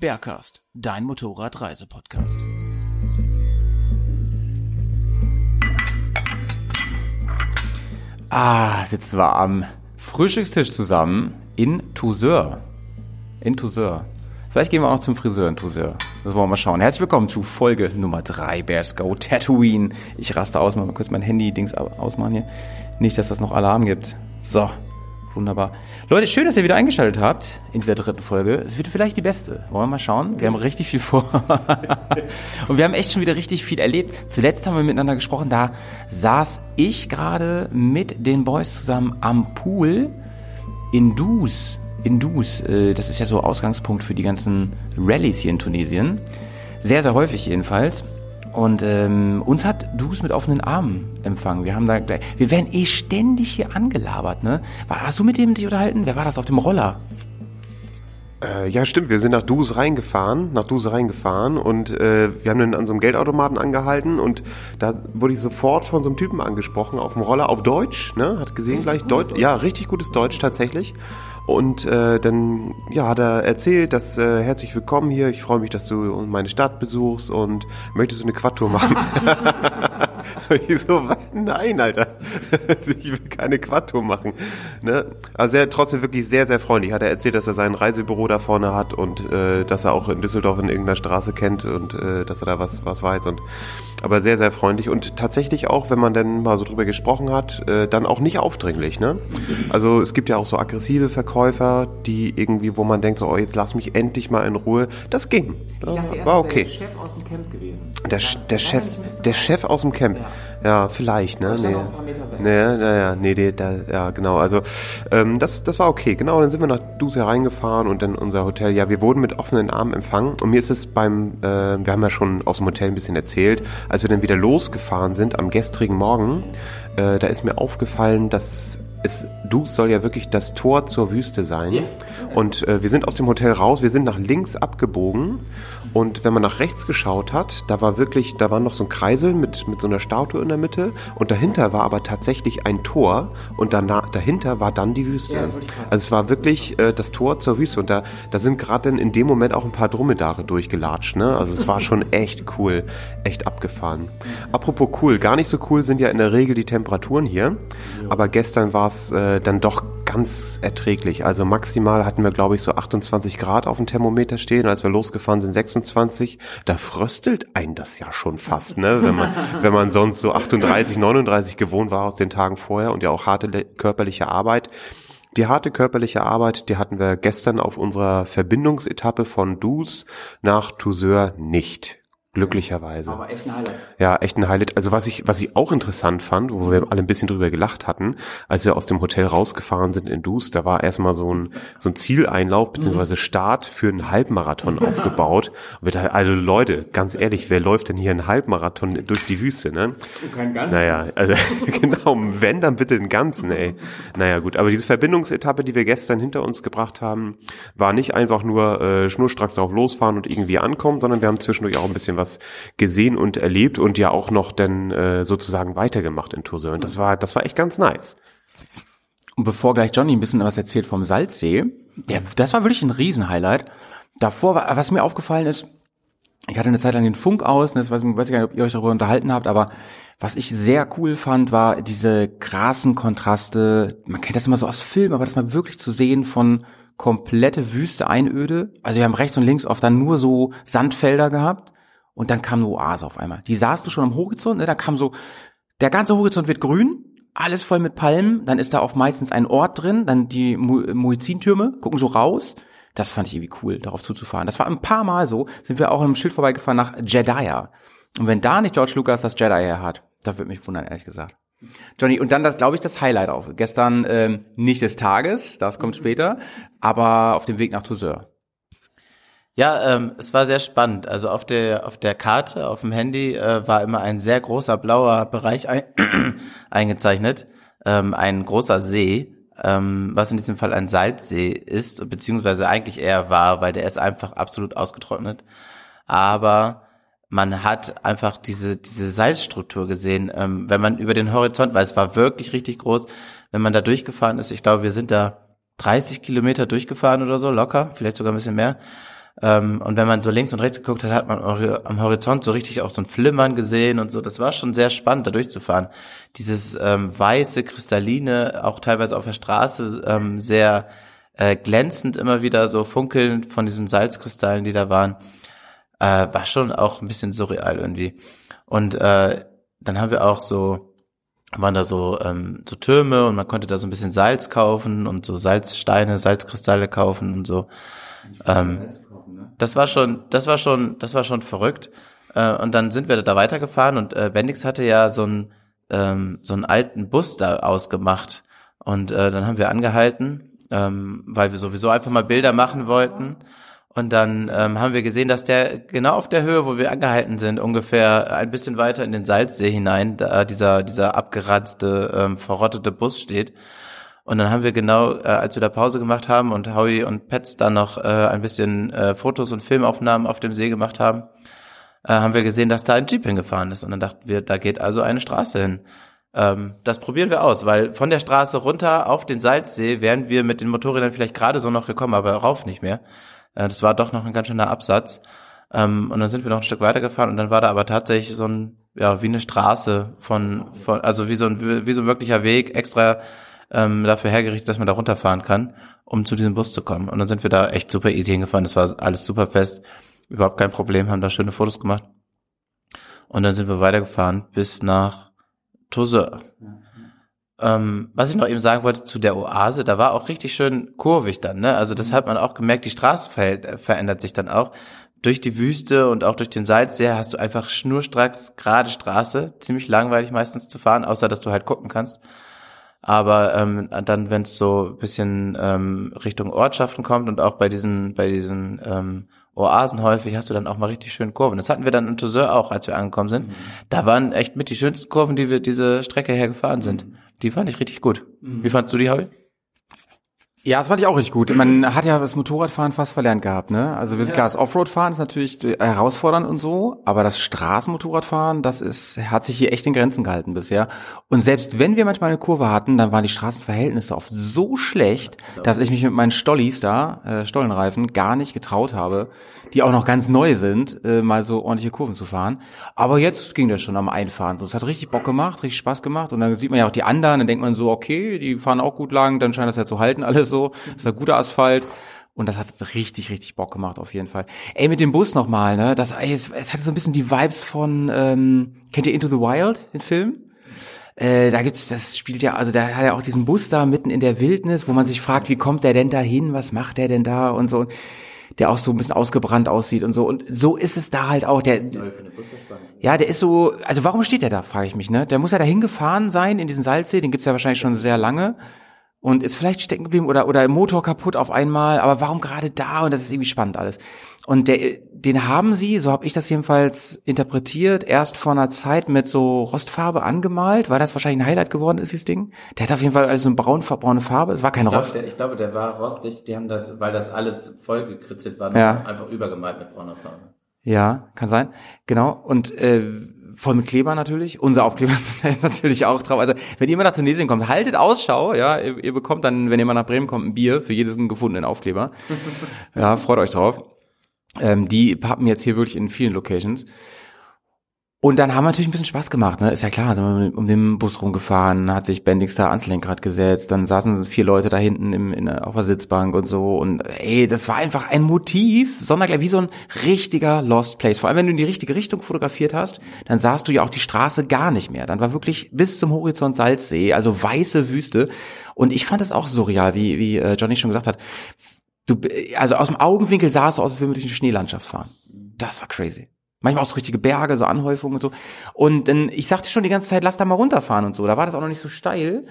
Bergcast, dein Motorradreisepodcast. Ah, sitzen wir am Frühstückstisch zusammen in Touseur. In Touseur. Vielleicht gehen wir auch noch zum Friseur in Touseur. Das wollen wir mal schauen. Herzlich willkommen zu Folge Nummer 3 Bears Go Tatooine. Ich raste aus, mal kurz mein Handy-Dings ausmachen hier. Nicht, dass das noch Alarm gibt. So, wunderbar. Leute, schön, dass ihr wieder eingeschaltet habt in dieser dritten Folge. Es wird vielleicht die beste. Wollen wir mal schauen? Wir haben richtig viel vor. Und wir haben echt schon wieder richtig viel erlebt. Zuletzt haben wir miteinander gesprochen. Da saß ich gerade mit den Boys zusammen am Pool in Dus. In Dus. Äh, Das ist ja so Ausgangspunkt für die ganzen Rallyes hier in Tunesien. Sehr, sehr häufig jedenfalls. Und ähm, uns hat Dus mit offenen Armen empfangen. Wir haben da, gleich- wir werden eh ständig hier angelabert, ne? Hast du mit dem dich unterhalten? Wer war das auf dem Roller? Äh, ja, stimmt. Wir sind nach Dus reingefahren, nach Dus reingefahren und äh, wir haben dann an so einem Geldautomaten angehalten und da wurde ich sofort von so einem Typen angesprochen auf dem Roller auf Deutsch, ne? Hat gesehen gleich Deutsch. Ja, richtig gutes Deutsch tatsächlich. Und äh, dann ja, hat er erzählt, dass äh, herzlich willkommen hier. Ich freue mich, dass du meine Stadt besuchst und möchtest du eine Quadtour machen? Ich so, was? nein, Alter. ich will keine Quadtour machen. Ne? Also er trotzdem wirklich sehr, sehr freundlich. Hat er erzählt, dass er sein Reisebüro da vorne hat und äh, dass er auch in Düsseldorf in irgendeiner Straße kennt und äh, dass er da was, was weiß. Und aber sehr, sehr freundlich und tatsächlich auch, wenn man dann mal so drüber gesprochen hat, äh, dann auch nicht aufdringlich. Ne? Also es gibt ja auch so aggressive Verkäufer, die irgendwie, wo man denkt, so, oh, jetzt lass mich endlich mal in Ruhe. Das ging. Ja, war okay. Chef aus dem Camp gewesen. Der, der Chef, der Chef aus dem Camp. Ja, vielleicht, ne? Nee. Nee, naja, nee, nee, da, ja, genau. Also, ähm, das, das war okay. Genau, dann sind wir nach Dus hereingefahren und dann unser Hotel. Ja, wir wurden mit offenen Armen empfangen. Und mir ist es beim, äh, wir haben ja schon aus dem Hotel ein bisschen erzählt, als wir dann wieder losgefahren sind am gestrigen Morgen, äh, da ist mir aufgefallen, dass es, Dus soll ja wirklich das Tor zur Wüste sein. Und äh, wir sind aus dem Hotel raus, wir sind nach links abgebogen und wenn man nach rechts geschaut hat, da war wirklich, da war noch so ein Kreisel mit, mit so einer Statue in der Mitte und dahinter war aber tatsächlich ein Tor und danach, dahinter war dann die Wüste. also es war wirklich äh, das Tor zur Wüste und da, da sind gerade dann in dem Moment auch ein paar Dromedare durchgelatscht. Ne? Also es war schon echt cool, echt abgefahren. Apropos cool, gar nicht so cool sind ja in der Regel die Temperaturen hier, aber gestern war es äh, dann doch ganz erträglich. Also maximal hatten wir, glaube ich, so 28 Grad auf dem Thermometer stehen. Als wir losgefahren sind, 26. Da fröstelt ein das ja schon fast, ne? Wenn man, wenn man sonst so 38, 39 gewohnt war aus den Tagen vorher und ja auch harte körperliche Arbeit. Die harte körperliche Arbeit, die hatten wir gestern auf unserer Verbindungsetappe von Dus nach Touseur nicht. Glücklicherweise. echt ein Highlight. Ja, echt ein Highlight. Also was ich, was ich auch interessant fand, wo wir alle ein bisschen drüber gelacht hatten, als wir aus dem Hotel rausgefahren sind in Dus, da war erstmal so ein, so ein Zieleinlauf beziehungsweise Start für einen Halbmarathon aufgebaut. Und wir also Leute, ganz ehrlich, wer läuft denn hier einen Halbmarathon durch die Wüste, ne? Kein ganz. Naja, also genau, wenn, dann bitte den ganzen, ey. Naja, gut, aber diese Verbindungsetappe, die wir gestern hinter uns gebracht haben, war nicht einfach nur äh, schnurstracks drauf losfahren und irgendwie ankommen, sondern wir haben zwischendurch auch ein bisschen was gesehen und erlebt und ja auch noch dann äh, sozusagen weitergemacht in Toussaint. Und das war, das war echt ganz nice. Und bevor gleich Johnny ein bisschen was erzählt vom Salzsee, der, das war wirklich ein Riesenhighlight. Davor, war, was mir aufgefallen ist, ich hatte eine Zeit lang den Funk aus, ne, das weiß, weiß ich gar nicht, ob ihr euch darüber unterhalten habt, aber was ich sehr cool fand, war diese krassen Kontraste. Man kennt das immer so aus Filmen, aber das mal wirklich zu sehen von komplette Wüste, Einöde. Also wir haben rechts und links oft dann nur so Sandfelder gehabt und dann kam eine Oase auf einmal. Die du schon am Horizont, ne? da kam so, der ganze Horizont wird grün, alles voll mit Palmen, dann ist da auch meistens ein Ort drin, dann die Mu Muezzintürme gucken so raus. Das fand ich irgendwie cool, darauf zuzufahren. Das war ein paar Mal so, sind wir auch am Schild vorbeigefahren nach Jeddah. Und wenn da nicht George Lucas das Jedi hat, da würde mich wundern, ehrlich gesagt. Johnny, und dann das, glaube ich, das Highlight auf. Gestern ähm, nicht des Tages, das kommt später, aber auf dem Weg nach Toussaint. Ja, ähm, es war sehr spannend. Also auf der auf der Karte auf dem Handy äh, war immer ein sehr großer blauer Bereich ein, eingezeichnet, ähm, ein großer See, ähm, was in diesem Fall ein Salzsee ist, beziehungsweise eigentlich eher war, weil der ist einfach absolut ausgetrocknet. Aber man hat einfach diese diese Salzstruktur gesehen, ähm, wenn man über den Horizont, weil es war wirklich richtig groß, wenn man da durchgefahren ist. Ich glaube, wir sind da 30 Kilometer durchgefahren oder so locker, vielleicht sogar ein bisschen mehr. Ähm, und wenn man so links und rechts geguckt hat, hat man am Horizont so richtig auch so ein Flimmern gesehen und so. Das war schon sehr spannend, da durchzufahren. Dieses ähm, weiße, kristalline, auch teilweise auf der Straße ähm, sehr äh, glänzend immer wieder so funkelnd von diesen Salzkristallen, die da waren, äh, war schon auch ein bisschen surreal irgendwie. Und äh, dann haben wir auch so, waren da so, ähm, so Türme und man konnte da so ein bisschen Salz kaufen und so Salzsteine, Salzkristalle kaufen und so. Ähm, das war schon, das war schon, das war schon verrückt. Äh, und dann sind wir da weitergefahren und äh, Bendix hatte ja so einen ähm, so einen alten Bus da ausgemacht. Und äh, dann haben wir angehalten, ähm, weil wir sowieso einfach mal Bilder machen wollten. Und dann ähm, haben wir gesehen, dass der genau auf der Höhe, wo wir angehalten sind, ungefähr ein bisschen weiter in den Salzsee hinein, da dieser, dieser abgeranzte, ähm, verrottete Bus steht. Und dann haben wir genau, äh, als wir da Pause gemacht haben und Howie und Pets dann noch äh, ein bisschen äh, Fotos und Filmaufnahmen auf dem See gemacht haben, äh, haben wir gesehen, dass da ein Jeep hingefahren ist. Und dann dachten wir, da geht also eine Straße hin. Ähm, das probieren wir aus, weil von der Straße runter auf den Salzsee wären wir mit den Motorrädern vielleicht gerade so noch gekommen, aber rauf nicht mehr. Äh, das war doch noch ein ganz schöner Absatz. Ähm, und dann sind wir noch ein Stück weitergefahren und dann war da aber tatsächlich so ein, ja, wie eine Straße von, von also wie so ein, wie so ein wirklicher Weg, extra ähm, dafür hergerichtet, dass man da runterfahren kann, um zu diesem Bus zu kommen. Und dann sind wir da echt super easy hingefahren. Das war alles super fest, überhaupt kein Problem, haben da schöne Fotos gemacht. Und dann sind wir weitergefahren bis nach Toussaint. Ähm, was ich noch eben sagen wollte zu der Oase, da war auch richtig schön kurvig dann, ne? Also das hat man auch gemerkt, die Straße ver verändert sich dann auch. Durch die Wüste und auch durch den Salzsee hast du einfach schnurstracks gerade Straße, ziemlich langweilig meistens zu fahren, außer dass du halt gucken kannst. Aber ähm, dann, wenn es so bisschen ähm, Richtung Ortschaften kommt und auch bei diesen, bei diesen ähm, Oasen häufig hast du dann auch mal richtig schöne Kurven. Das hatten wir dann in Toussaint auch, als wir angekommen sind. Mhm. Da waren echt mit die schönsten Kurven, die wir diese Strecke hergefahren sind. Mhm. Die fand ich richtig gut. Mhm. Wie fandst du die, Howie? Ja, das fand ich auch richtig gut. Man hat ja das Motorradfahren fast verlernt gehabt, ne? Also wir sind ja. klar, das Offroadfahren ist natürlich herausfordernd und so, aber das Straßenmotorradfahren, das ist, hat sich hier echt in Grenzen gehalten bisher. Und selbst wenn wir manchmal eine Kurve hatten, dann waren die Straßenverhältnisse oft so schlecht, dass ich mich mit meinen Stollis da, äh, Stollenreifen, gar nicht getraut habe, die auch noch ganz neu sind, äh, mal so ordentliche Kurven zu fahren. Aber jetzt ging das schon am Einfahren. Es hat richtig Bock gemacht, richtig Spaß gemacht. Und dann sieht man ja auch die anderen, dann denkt man so, okay, die fahren auch gut lang, dann scheint das ja zu halten, alles so. Das ist ein guter Asphalt. Und das hat richtig, richtig Bock gemacht, auf jeden Fall. Ey, mit dem Bus nochmal, ne? Das, ey, es, es hatte so ein bisschen die Vibes von, ähm, kennt ihr Into the Wild, den Film? Äh, da gibt's, das spielt ja, also da hat er auch diesen Bus da mitten in der Wildnis, wo man sich fragt, wie kommt der denn da hin, was macht der denn da und so der auch so ein bisschen ausgebrannt aussieht und so. Und so ist es da halt auch. Der, ja, der ist so, also warum steht der da, frage ich mich, ne? Der muss ja da hingefahren sein in diesen Salzsee, den gibt's ja wahrscheinlich schon sehr lange und ist vielleicht stecken geblieben oder oder im Motor kaputt auf einmal, aber warum gerade da und das ist irgendwie spannend alles. Und der den haben sie, so habe ich das jedenfalls interpretiert, erst vor einer Zeit mit so Rostfarbe angemalt, weil das wahrscheinlich ein Highlight geworden ist, dieses Ding. Der hat auf jeden Fall alles so eine braun, braune Farbe, es war kein ich Rost. Glaub, der, ich glaube, der war rostig, die haben das, weil das alles vollgekritzelt war, ja. einfach übergemalt mit brauner Farbe. Ja, kann sein. Genau. Und äh, voll mit Kleber natürlich. Unser Aufkleber ist natürlich auch drauf. Also wenn ihr mal nach Tunesien kommt, haltet Ausschau. Ja, ihr, ihr bekommt dann, wenn ihr mal nach Bremen kommt, ein Bier für jedes gefundenen Aufkleber. ja, freut euch drauf. Ähm, die pappen jetzt hier wirklich in vielen Locations. Und dann haben wir natürlich ein bisschen Spaß gemacht, ne? Ist ja klar, sind wir um den Bus rumgefahren, hat sich Bendix da ans Lenkrad gesetzt, dann saßen vier Leute da hinten im, in, auf der Sitzbank und so. Und ey, das war einfach ein Motiv, sondergleich wie so ein richtiger Lost Place. Vor allem, wenn du in die richtige Richtung fotografiert hast, dann sahst du ja auch die Straße gar nicht mehr. Dann war wirklich bis zum Horizont Salzsee, also weiße Wüste. Und ich fand das auch surreal, wie, wie äh, Johnny schon gesagt hat. Du, also aus dem Augenwinkel sah es aus, als würden wir durch eine Schneelandschaft fahren. Das war crazy. Manchmal auch so richtige Berge, so Anhäufungen und so. Und dann, ich sagte schon die ganze Zeit, lass da mal runterfahren und so. Da war das auch noch nicht so steil.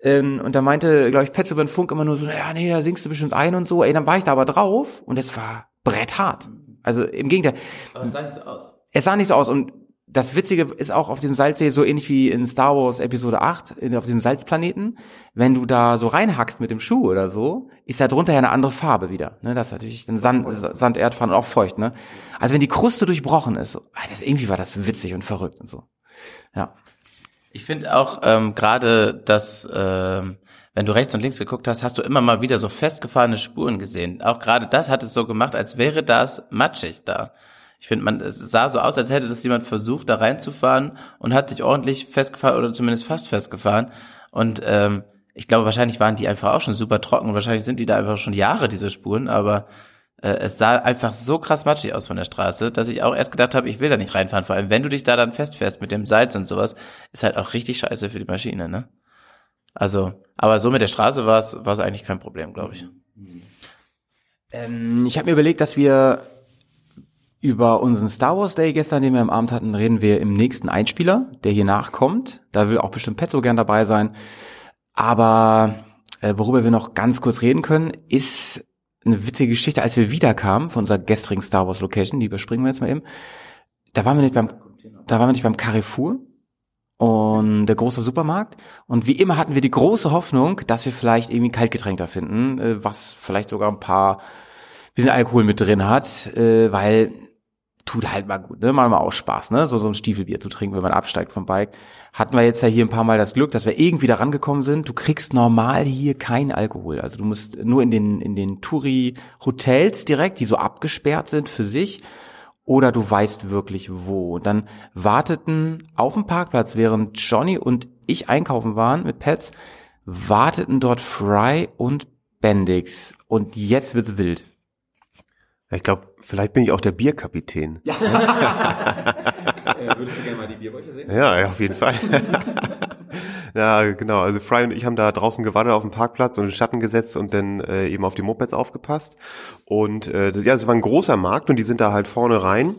Ähm, und da meinte, glaube ich, Petz über den Funk immer nur so, ja, nee, da singst du bestimmt ein und so. Ey, dann war ich da aber drauf und es war bretthart. Also im Gegenteil. Aber es sah nicht so aus. Es sah nicht so aus und das Witzige ist auch auf diesem Salzsee so ähnlich wie in Star Wars Episode 8, in- auf diesem Salzplaneten. Wenn du da so reinhackst mit dem Schuh oder so, ist da drunter ja eine andere Farbe wieder. Ne? Das ist natürlich dann Sand, Sand Erdfahren und auch feucht. Ne? Also wenn die Kruste durchbrochen ist, so, ah, das, irgendwie war das witzig und verrückt und so. Ja. Ich finde auch ähm, gerade, dass ähm, wenn du rechts und links geguckt hast, hast du immer mal wieder so festgefahrene Spuren gesehen. Auch gerade das hat es so gemacht, als wäre das matschig da. Ich finde, man es sah so aus, als hätte das jemand versucht, da reinzufahren und hat sich ordentlich festgefahren oder zumindest fast festgefahren. Und ähm, ich glaube, wahrscheinlich waren die einfach auch schon super trocken. Wahrscheinlich sind die da einfach schon Jahre, diese Spuren, aber äh, es sah einfach so krass matschig aus von der Straße, dass ich auch erst gedacht habe, ich will da nicht reinfahren. Vor allem, wenn du dich da dann festfährst mit dem Salz und sowas, ist halt auch richtig scheiße für die Maschine, ne? Also, aber so mit der Straße war es war es eigentlich kein Problem, glaube ich. Ähm, ich habe mir überlegt, dass wir über unseren Star Wars Day gestern, den wir am Abend hatten, reden wir im nächsten Einspieler, der hier nachkommt. Da will auch bestimmt Petzo gern dabei sein. Aber äh, worüber wir noch ganz kurz reden können, ist eine witzige Geschichte, als wir wiederkamen von unserer gestrigen Star Wars Location, die überspringen wir jetzt mal eben. Da waren wir nicht beim, da waren wir nicht beim Carrefour und der große Supermarkt. Und wie immer hatten wir die große Hoffnung, dass wir vielleicht irgendwie ein Kaltgetränk da finden, äh, was vielleicht sogar ein paar bisschen Alkohol mit drin hat, äh, weil tut halt mal gut, ne? Mal mal auch Spaß, ne? So, so ein Stiefelbier zu trinken, wenn man absteigt vom Bike. Hatten wir jetzt ja hier ein paar Mal das Glück, dass wir irgendwie da rangekommen sind. Du kriegst normal hier keinen Alkohol. Also du musst nur in den, in den Touri-Hotels direkt, die so abgesperrt sind für sich, oder du weißt wirklich wo. Und dann warteten auf dem Parkplatz, während Johnny und ich einkaufen waren mit Pets, warteten dort Fry und Bendix. Und jetzt wird's wild. Ich glaube, vielleicht bin ich auch der Bierkapitän. Ja, Würdest du gerne mal die Bierbäuche sehen? ja, ja auf jeden Fall. ja, genau. Also Fry und ich haben da draußen gewartet auf dem Parkplatz und in den Schatten gesetzt und dann äh, eben auf die Mopeds aufgepasst. Und äh, das, ja, es war ein großer Markt und die sind da halt vorne rein.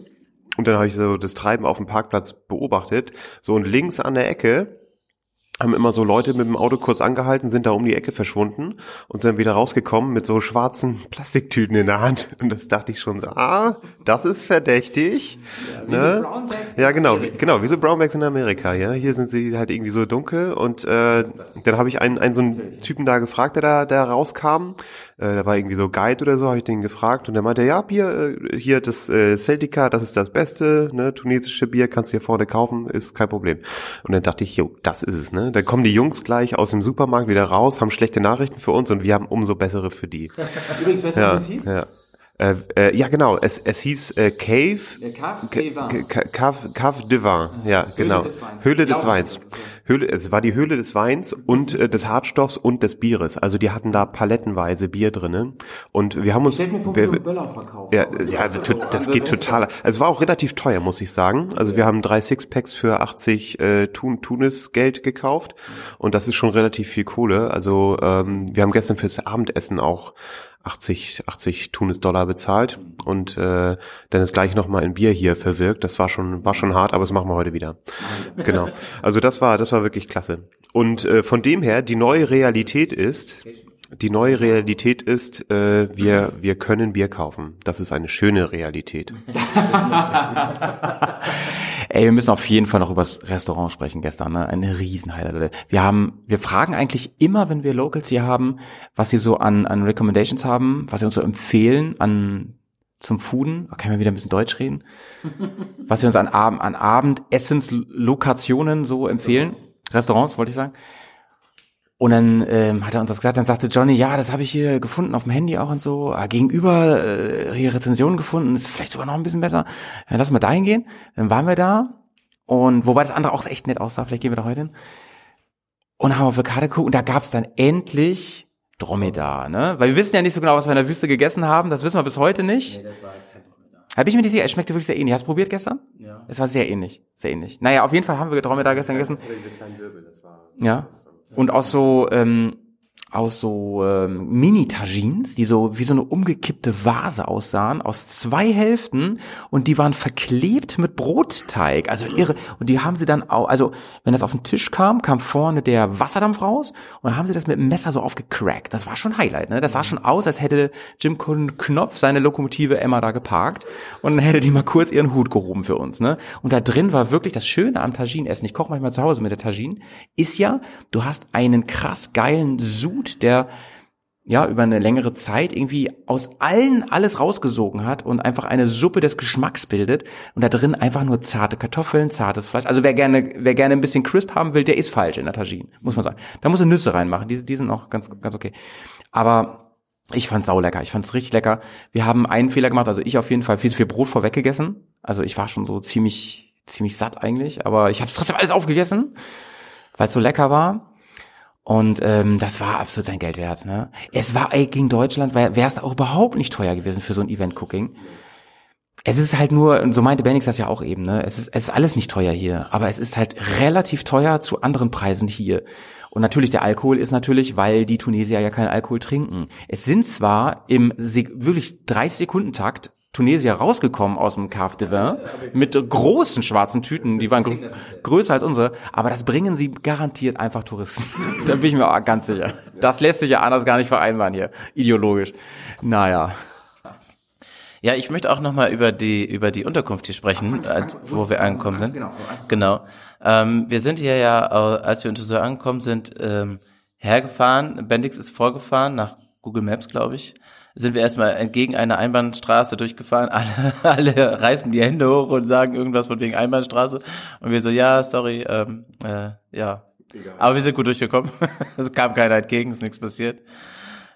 Und dann habe ich so das Treiben auf dem Parkplatz beobachtet. So und links an der Ecke haben immer so Leute mit dem Auto kurz angehalten, sind da um die Ecke verschwunden und sind wieder rausgekommen mit so schwarzen Plastiktüten in der Hand. Und das dachte ich schon so, ah, das ist verdächtig. Ja, ne? ja genau, wie, genau, wie so Brownbacks in Amerika, ja. Hier sind sie halt irgendwie so dunkel und äh, dann habe ich einen, einen so einen Typen da gefragt, der da, der rauskam. Äh, der war irgendwie so Guide oder so, habe ich den gefragt und der meinte, ja, Bier, äh, hier das äh, Celtica, das ist das Beste, ne, tunesische Bier, kannst du hier vorne kaufen, ist kein Problem. Und dann dachte ich, jo, das ist es, ne. Dann kommen die Jungs gleich aus dem Supermarkt wieder raus, haben schlechte Nachrichten für uns und wir haben umso bessere für die. Übrigens, weißt du, Ja, wie es hieß? ja. Äh, äh, ja, genau. Es, es hieß äh, Cave. Ca- Cave, Cave de Vin. Ja, genau. des Weins. Höhle des Weins. Höhle, es war die Höhle des Weins und äh, des Hartstoffs und des Bieres. Also die hatten da palettenweise Bier drinnen. Und wir haben uns. Mir vor, wir, so Böller verkauft. ja, ja also, to- das geht total. Also es war auch relativ teuer, muss ich sagen. Also wir haben drei Sixpacks für 80 äh, Tun Tunis Geld gekauft und das ist schon relativ viel Kohle. Also ähm, wir haben gestern fürs Abendessen auch 80 80 Tunis Dollar bezahlt und äh, dann ist gleich noch mal ein Bier hier verwirkt. Das war schon war schon hart, aber das machen wir heute wieder. Genau. Also das war das war wirklich klasse. Und äh, von dem her die neue Realität ist die neue Realität ist, äh, wir, wir können Bier kaufen. Das ist eine schöne Realität. Ey, wir müssen auf jeden Fall noch über das Restaurant sprechen gestern, ne? Eine Riesenhighlight. Wir haben, wir fragen eigentlich immer, wenn wir Locals hier haben, was sie so an, an Recommendations haben, was sie uns so empfehlen an, zum Fooden. Oh, können wir wieder ein bisschen Deutsch reden? Was sie uns an Abend, an Abendessenslokationen so empfehlen. Restaurants, wollte ich sagen. Und dann ähm, hat er uns das gesagt, dann sagte Johnny, ja, das habe ich hier gefunden auf dem Handy auch und so, ah, gegenüber äh, hier Rezensionen gefunden, ist vielleicht sogar noch ein bisschen besser. Ja, lass mal dahin gehen. Dann waren wir da und wobei das andere auch echt nett aussah, vielleicht gehen wir da heute hin. Und haben auf die Karte geguckt und da gab's dann endlich Dromedar, ne? Weil wir wissen ja nicht so genau, was wir in der Wüste gegessen haben, das wissen wir bis heute nicht. Nee, das war kein Dromedar. Hab ich mir die sicher, es schmeckte wirklich sehr ähnlich. Hast du probiert gestern? Ja. Es war sehr ähnlich, sehr ähnlich. Naja, auf jeden Fall haben wir Dromedar gestern gegessen. Ja. Und auch so, ähm, aus so ähm, Mini-Tagines, die so wie so eine umgekippte Vase aussahen, aus zwei Hälften und die waren verklebt mit Brotteig. Also irre. Und die haben sie dann auch, also wenn das auf den Tisch kam, kam vorne der Wasserdampf raus und dann haben sie das mit dem Messer so aufgecrackt. Das war schon Highlight, ne? Das sah schon aus, als hätte Jim Knopf seine Lokomotive Emma da geparkt und dann hätte die mal kurz ihren Hut gehoben für uns, ne? Und da drin war wirklich das Schöne am Taginessen. Ich koche manchmal zu Hause mit der Tagine, ist ja, du hast einen krass geilen Sud der ja über eine längere Zeit irgendwie aus allen alles rausgesogen hat und einfach eine Suppe des Geschmacks bildet und da drin einfach nur zarte Kartoffeln, zartes Fleisch. Also wer gerne wer gerne ein bisschen crisp haben will, der ist falsch in der Tagine, muss man sagen. Da muss er Nüsse reinmachen, die, die sind auch ganz ganz okay. Aber ich fand's sau lecker, ich fand's richtig lecker. Wir haben einen Fehler gemacht, also ich auf jeden Fall viel zu viel Brot vorweg gegessen. Also ich war schon so ziemlich ziemlich satt eigentlich, aber ich habe trotzdem alles aufgegessen, weil es so lecker war. Und ähm, das war absolut sein Geld wert. Ne? Es war ey, gegen Deutschland, wäre es auch überhaupt nicht teuer gewesen für so ein Event-Cooking. Es ist halt nur, und so meinte Benix das ja auch eben, ne? es, ist, es ist alles nicht teuer hier, aber es ist halt relativ teuer zu anderen Preisen hier. Und natürlich der Alkohol ist natürlich, weil die Tunesier ja keinen Alkohol trinken. Es sind zwar im wirklich 30 Sekunden Takt Tunesier rausgekommen aus dem Cave de Vin mit großen schwarzen Tüten, die waren gr größer als unsere, aber das bringen sie garantiert einfach Touristen. da bin ich mir auch ganz sicher. Das lässt sich ja anders gar nicht vereinbaren hier, ideologisch. Naja. Ja, ich möchte auch nochmal über die über die Unterkunft hier sprechen, Ach, wo wir angekommen sind. Genau. genau. Ähm, wir sind hier ja, als wir in Toussaint angekommen sind, ähm, hergefahren. Bendix ist vorgefahren nach Google Maps, glaube ich sind wir erstmal entgegen einer Einbahnstraße durchgefahren. Alle, alle reißen die Hände hoch und sagen irgendwas von wegen Einbahnstraße. Und wir so, ja, sorry, ähm, äh, ja. Egal. Aber wir sind gut durchgekommen. es kam keiner entgegen, ist nichts passiert.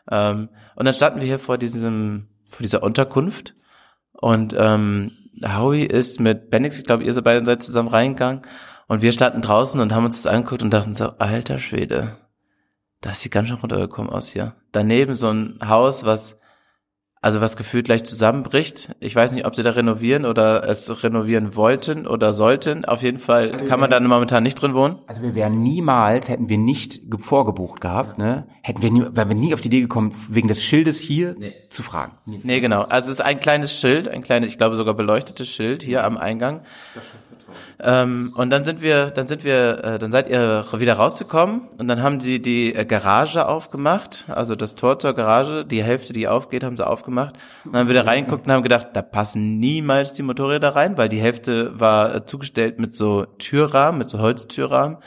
Ähm, und dann standen wir hier vor diesem, vor dieser Unterkunft. Und ähm, Howie ist mit Bendix, ich glaube, ihr seid beide seid zusammen reingegangen. Und wir standen draußen und haben uns das angeguckt und dachten so, alter Schwede, das sieht ganz schön runtergekommen aus hier. Daneben so ein Haus, was also was gefühlt gleich zusammenbricht. Ich weiß nicht, ob sie da renovieren oder es renovieren wollten oder sollten. Auf jeden Fall also kann man da momentan nicht drin wohnen. Also wir wären niemals, hätten wir nicht vorgebucht gehabt, ne? Hätten wir nie, wären wir nie auf die Idee gekommen, wegen des Schildes hier nee. zu fragen. Nie. Nee, genau. Also es ist ein kleines Schild, ein kleines, ich glaube sogar beleuchtetes Schild hier am Eingang. Das ähm, und dann sind wir, dann sind wir, äh, dann seid ihr wieder rausgekommen und dann haben sie die äh, Garage aufgemacht, also das Tor zur Garage, die Hälfte, die aufgeht, haben sie aufgemacht. Und dann haben wir da reingeguckt und haben gedacht, da passen niemals die Motorräder rein, weil die Hälfte war äh, zugestellt mit so Türrahmen, mit so Holztürrahmen.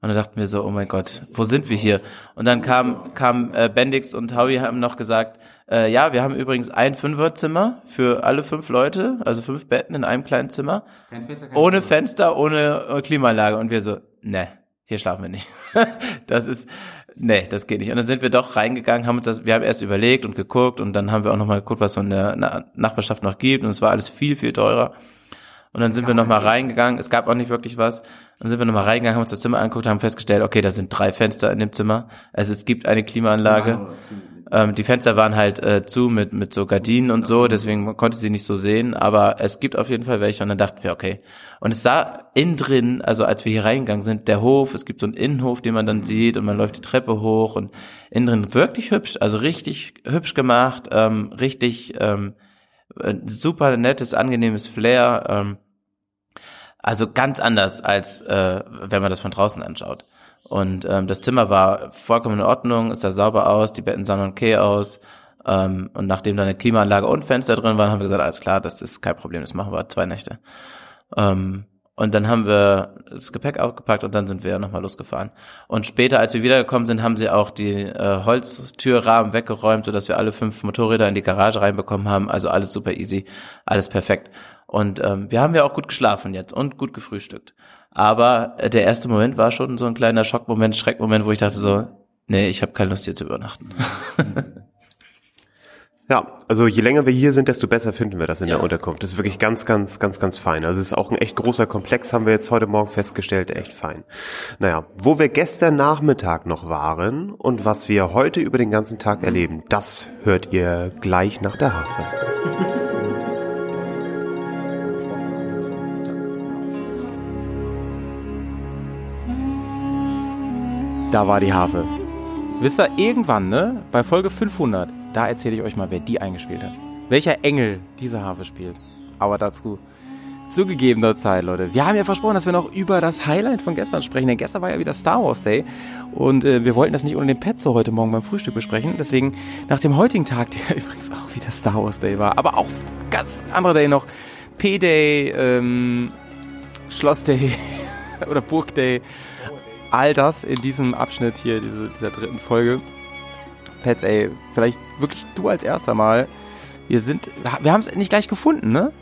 Und dann dachten wir so, oh mein Gott, wo sind wir hier? Und dann kam, kam äh, Bendix und Howie haben noch gesagt, äh, ja, wir haben übrigens ein Fünferzimmer für alle fünf Leute, also fünf Betten in einem kleinen Zimmer. Kein Fenster, kein ohne Fenster, ohne äh, Klimaanlage. Und wir so, ne, hier schlafen wir nicht. das ist, nee, das geht nicht. Und dann sind wir doch reingegangen, haben uns das, wir haben erst überlegt und geguckt und dann haben wir auch nochmal geguckt, was so in der Nachbarschaft noch gibt. Und es war alles viel, viel teurer. Und dann sind wir nochmal reingegangen. Es gab auch nicht wirklich was. Dann sind wir nochmal reingegangen, haben uns das Zimmer angeguckt, haben festgestellt, okay, da sind drei Fenster in dem Zimmer. Also es gibt eine Klimaanlage. Ähm, die Fenster waren halt äh, zu mit, mit so Gardinen und so, deswegen konnte sie nicht so sehen, aber es gibt auf jeden Fall welche und dann dachten wir, okay. Und es sah innen drin, also als wir hier reingegangen sind, der Hof, es gibt so einen Innenhof, den man dann sieht und man läuft die Treppe hoch und innen drin wirklich hübsch, also richtig hübsch gemacht, ähm, richtig ähm, super nettes, angenehmes Flair, ähm, also ganz anders als äh, wenn man das von draußen anschaut. Und ähm, das Zimmer war vollkommen in Ordnung, es sah sauber aus, die Betten sahen okay aus. Ähm, und nachdem da eine Klimaanlage und Fenster drin waren, haben wir gesagt, alles klar, das ist kein Problem, das machen wir zwei Nächte. Ähm, und dann haben wir das Gepäck aufgepackt und dann sind wir nochmal losgefahren. Und später, als wir wiedergekommen sind, haben sie auch die äh, Holztürrahmen weggeräumt, sodass wir alle fünf Motorräder in die Garage reinbekommen haben. Also alles super easy, alles perfekt. Und ähm, wir haben ja auch gut geschlafen jetzt und gut gefrühstückt. Aber der erste Moment war schon so ein kleiner Schockmoment, Schreckmoment, wo ich dachte so, nee, ich habe keine Lust hier zu übernachten. Ja, also je länger wir hier sind, desto besser finden wir das in ja. der Unterkunft. Das ist wirklich ganz, ganz, ganz, ganz fein. Also es ist auch ein echt großer Komplex, haben wir jetzt heute Morgen festgestellt, echt fein. Naja, wo wir gestern Nachmittag noch waren und was wir heute über den ganzen Tag erleben, das hört ihr gleich nach der Hafe. Da war die Harfe. Wisst ihr, irgendwann, ne, bei Folge 500, da erzähle ich euch mal, wer die eingespielt hat. Welcher Engel diese Harfe spielt. Aber dazu zu gegebener Zeit, Leute. Wir haben ja versprochen, dass wir noch über das Highlight von gestern sprechen, denn gestern war ja wieder Star Wars Day und äh, wir wollten das nicht ohne den Pet so heute Morgen beim Frühstück besprechen. Deswegen nach dem heutigen Tag, der übrigens auch wieder Star Wars Day war, aber auch ganz anderer Day noch, P-Day, ähm, Schloss Day oder Burg Day, all das in diesem Abschnitt hier, diese, dieser dritten Folge. Pets, ey, vielleicht wirklich du als erster Mal. Wir sind, wir haben es nicht gleich gefunden, ne?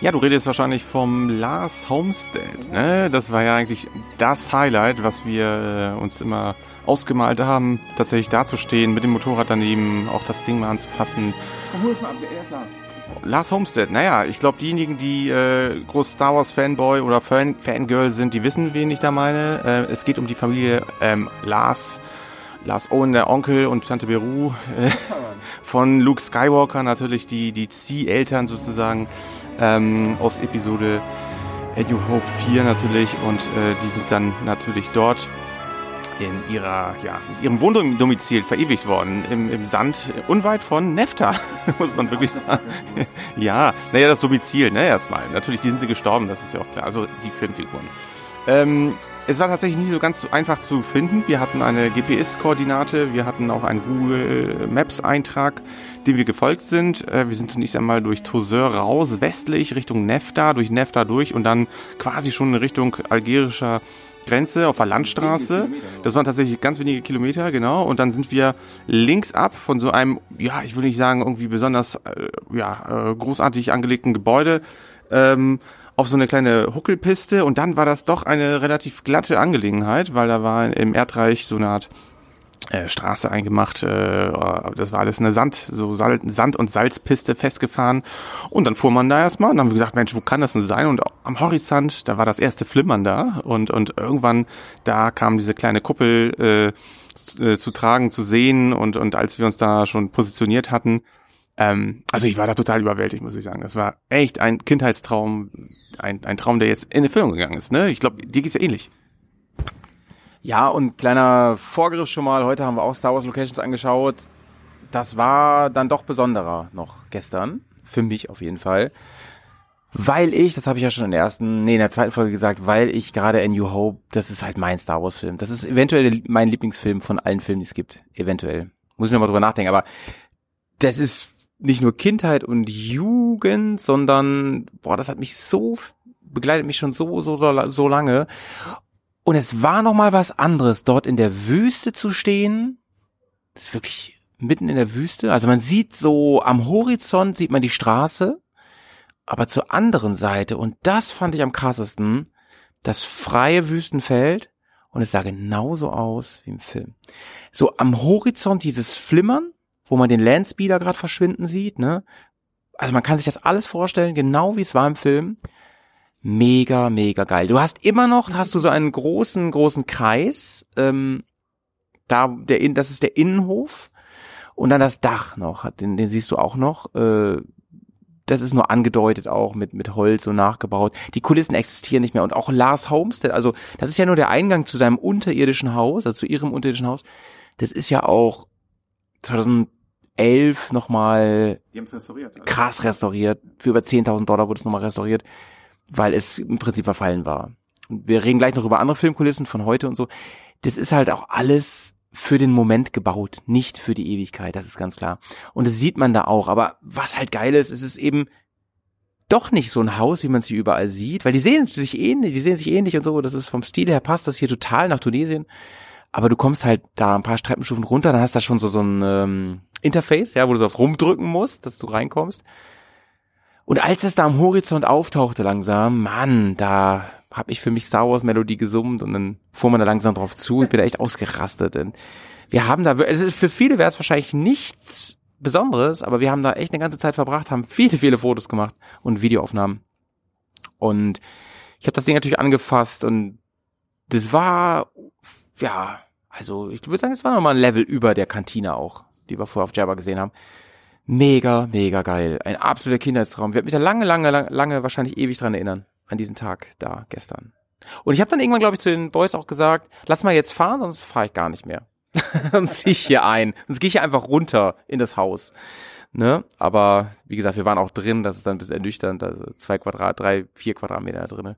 Ja, du redest wahrscheinlich vom Lars Homestead. Ne? Das war ja eigentlich das Highlight, was wir äh, uns immer ausgemalt haben, tatsächlich dazustehen, mit dem Motorrad daneben, auch das Ding mal anzufassen. Komm, hol es mal ab, wer ist Lars? Lars Homestead, naja, ich glaube, diejenigen, die äh, groß Star Wars Fanboy oder Fan Fangirl sind, die wissen, wen ich da meine. Äh, es geht um die Familie ähm, Lars, Lars Owen, der Onkel und Tante Beru äh, von Luke Skywalker, natürlich die, die Zieh-Eltern sozusagen ähm, aus Episode A New Hope 4 natürlich und äh, die sind dann natürlich dort in ihrer, ja, in ihrem Wohndomizil verewigt worden, im, im Sand, unweit von Nefta, muss man wirklich sagen. ja, naja, das Domizil, ne, erstmal. Natürlich, die sind sie gestorben, das ist ja auch klar. Also die Filmfiguren. Ähm, es war tatsächlich nie so ganz einfach zu finden. Wir hatten eine GPS-Koordinate, wir hatten auch einen Google Maps-Eintrag, dem wir gefolgt sind. Äh, wir sind zunächst einmal durch Tozeur raus, westlich Richtung Nefta, durch Nefta durch und dann quasi schon in Richtung algerischer Grenze auf der Landstraße. Das waren tatsächlich ganz wenige Kilometer, genau. Und dann sind wir links ab von so einem, ja, ich will nicht sagen irgendwie besonders, äh, ja, äh, großartig angelegten Gebäude. Ähm, auf so eine kleine Huckelpiste und dann war das doch eine relativ glatte Angelegenheit, weil da war im Erdreich so eine Art äh, Straße eingemacht. Äh, das war alles eine Sand, so Sand- und Salzpiste festgefahren. Und dann fuhr man da erstmal und dann haben wir gesagt, Mensch, wo kann das denn sein? Und am Horizont, da war das erste Flimmern da und, und irgendwann, da kam diese kleine Kuppel äh, zu, äh, zu tragen, zu sehen und, und als wir uns da schon positioniert hatten, ähm, also ich war da total überwältigt, muss ich sagen. Das war echt ein Kindheitstraum, ein, ein Traum, der jetzt in Erfüllung gegangen ist. Ne? Ich glaube, dir geht's ja ähnlich. Ja, und kleiner Vorgriff schon mal. Heute haben wir auch Star Wars Locations angeschaut. Das war dann doch besonderer noch gestern. Für mich auf jeden Fall. Weil ich, das habe ich ja schon in der ersten, nee, in der zweiten Folge gesagt, weil ich gerade A New Hope, das ist halt mein Star Wars Film. Das ist eventuell mein Lieblingsfilm von allen Filmen, die es gibt. Eventuell. Muss ich nochmal drüber nachdenken. Aber das ist nicht nur Kindheit und Jugend, sondern, boah, das hat mich so, begleitet mich schon so, so, so lange. Und es war noch mal was anderes, dort in der Wüste zu stehen. Das ist wirklich mitten in der Wüste. Also man sieht so am Horizont sieht man die Straße, aber zur anderen Seite und das fand ich am krassesten, das freie Wüstenfeld und es sah genauso aus wie im Film. So am Horizont dieses Flimmern, wo man den Landspeeder gerade verschwinden sieht, ne? Also man kann sich das alles vorstellen, genau wie es war im Film mega, mega geil. Du hast immer noch, hast du so einen großen, großen Kreis, ähm, da, der, in, das ist der Innenhof und dann das Dach noch, den, den siehst du auch noch, äh, das ist nur angedeutet auch mit, mit Holz und nachgebaut. Die Kulissen existieren nicht mehr. Und auch Lars Homestead, also das ist ja nur der Eingang zu seinem unterirdischen Haus, also zu ihrem unterirdischen Haus. Das ist ja auch 2011 nochmal restauriert, also. krass restauriert. Für über 10.000 Dollar wurde es nochmal restauriert weil es im Prinzip verfallen war. Und wir reden gleich noch über andere Filmkulissen von heute und so. Das ist halt auch alles für den Moment gebaut, nicht für die Ewigkeit, das ist ganz klar. Und das sieht man da auch. Aber was halt geil ist, ist es eben doch nicht so ein Haus, wie man sie überall sieht, weil die sehen sich ähnlich, die sehen sich ähnlich und so. Das ist vom Stil her passt das hier total nach Tunesien. Aber du kommst halt da ein paar Treppenstufen runter, dann hast du da schon so so ein ähm, Interface, ja, wo du so rumdrücken musst, dass du reinkommst. Und als es da am Horizont auftauchte langsam, Mann, da habe ich für mich Star Wars Melodie gesummt und dann fuhr man da langsam drauf zu. Ich bin da echt ausgerastet. Denn wir haben da, also für viele wäre es wahrscheinlich nichts Besonderes, aber wir haben da echt eine ganze Zeit verbracht, haben viele, viele Fotos gemacht und Videoaufnahmen. Und ich habe das Ding natürlich angefasst und das war, ja, also ich würde sagen, es war nochmal ein Level über der Kantine auch, die wir vorher auf Jabba gesehen haben. Mega, mega geil. Ein absoluter Kindheitstraum. Werde mich da lange, lange, lange, lange wahrscheinlich ewig dran erinnern. An diesen Tag da gestern. Und ich habe dann irgendwann, glaube ich, zu den Boys auch gesagt, lass mal jetzt fahren, sonst fahre ich gar nicht mehr. sonst ziehe ich hier ein. Sonst gehe ich hier einfach runter in das Haus. Ne? Aber wie gesagt, wir waren auch drin, das ist dann ein bisschen ernüchternd, also zwei Quadrat, drei, vier Quadratmeter da drinne.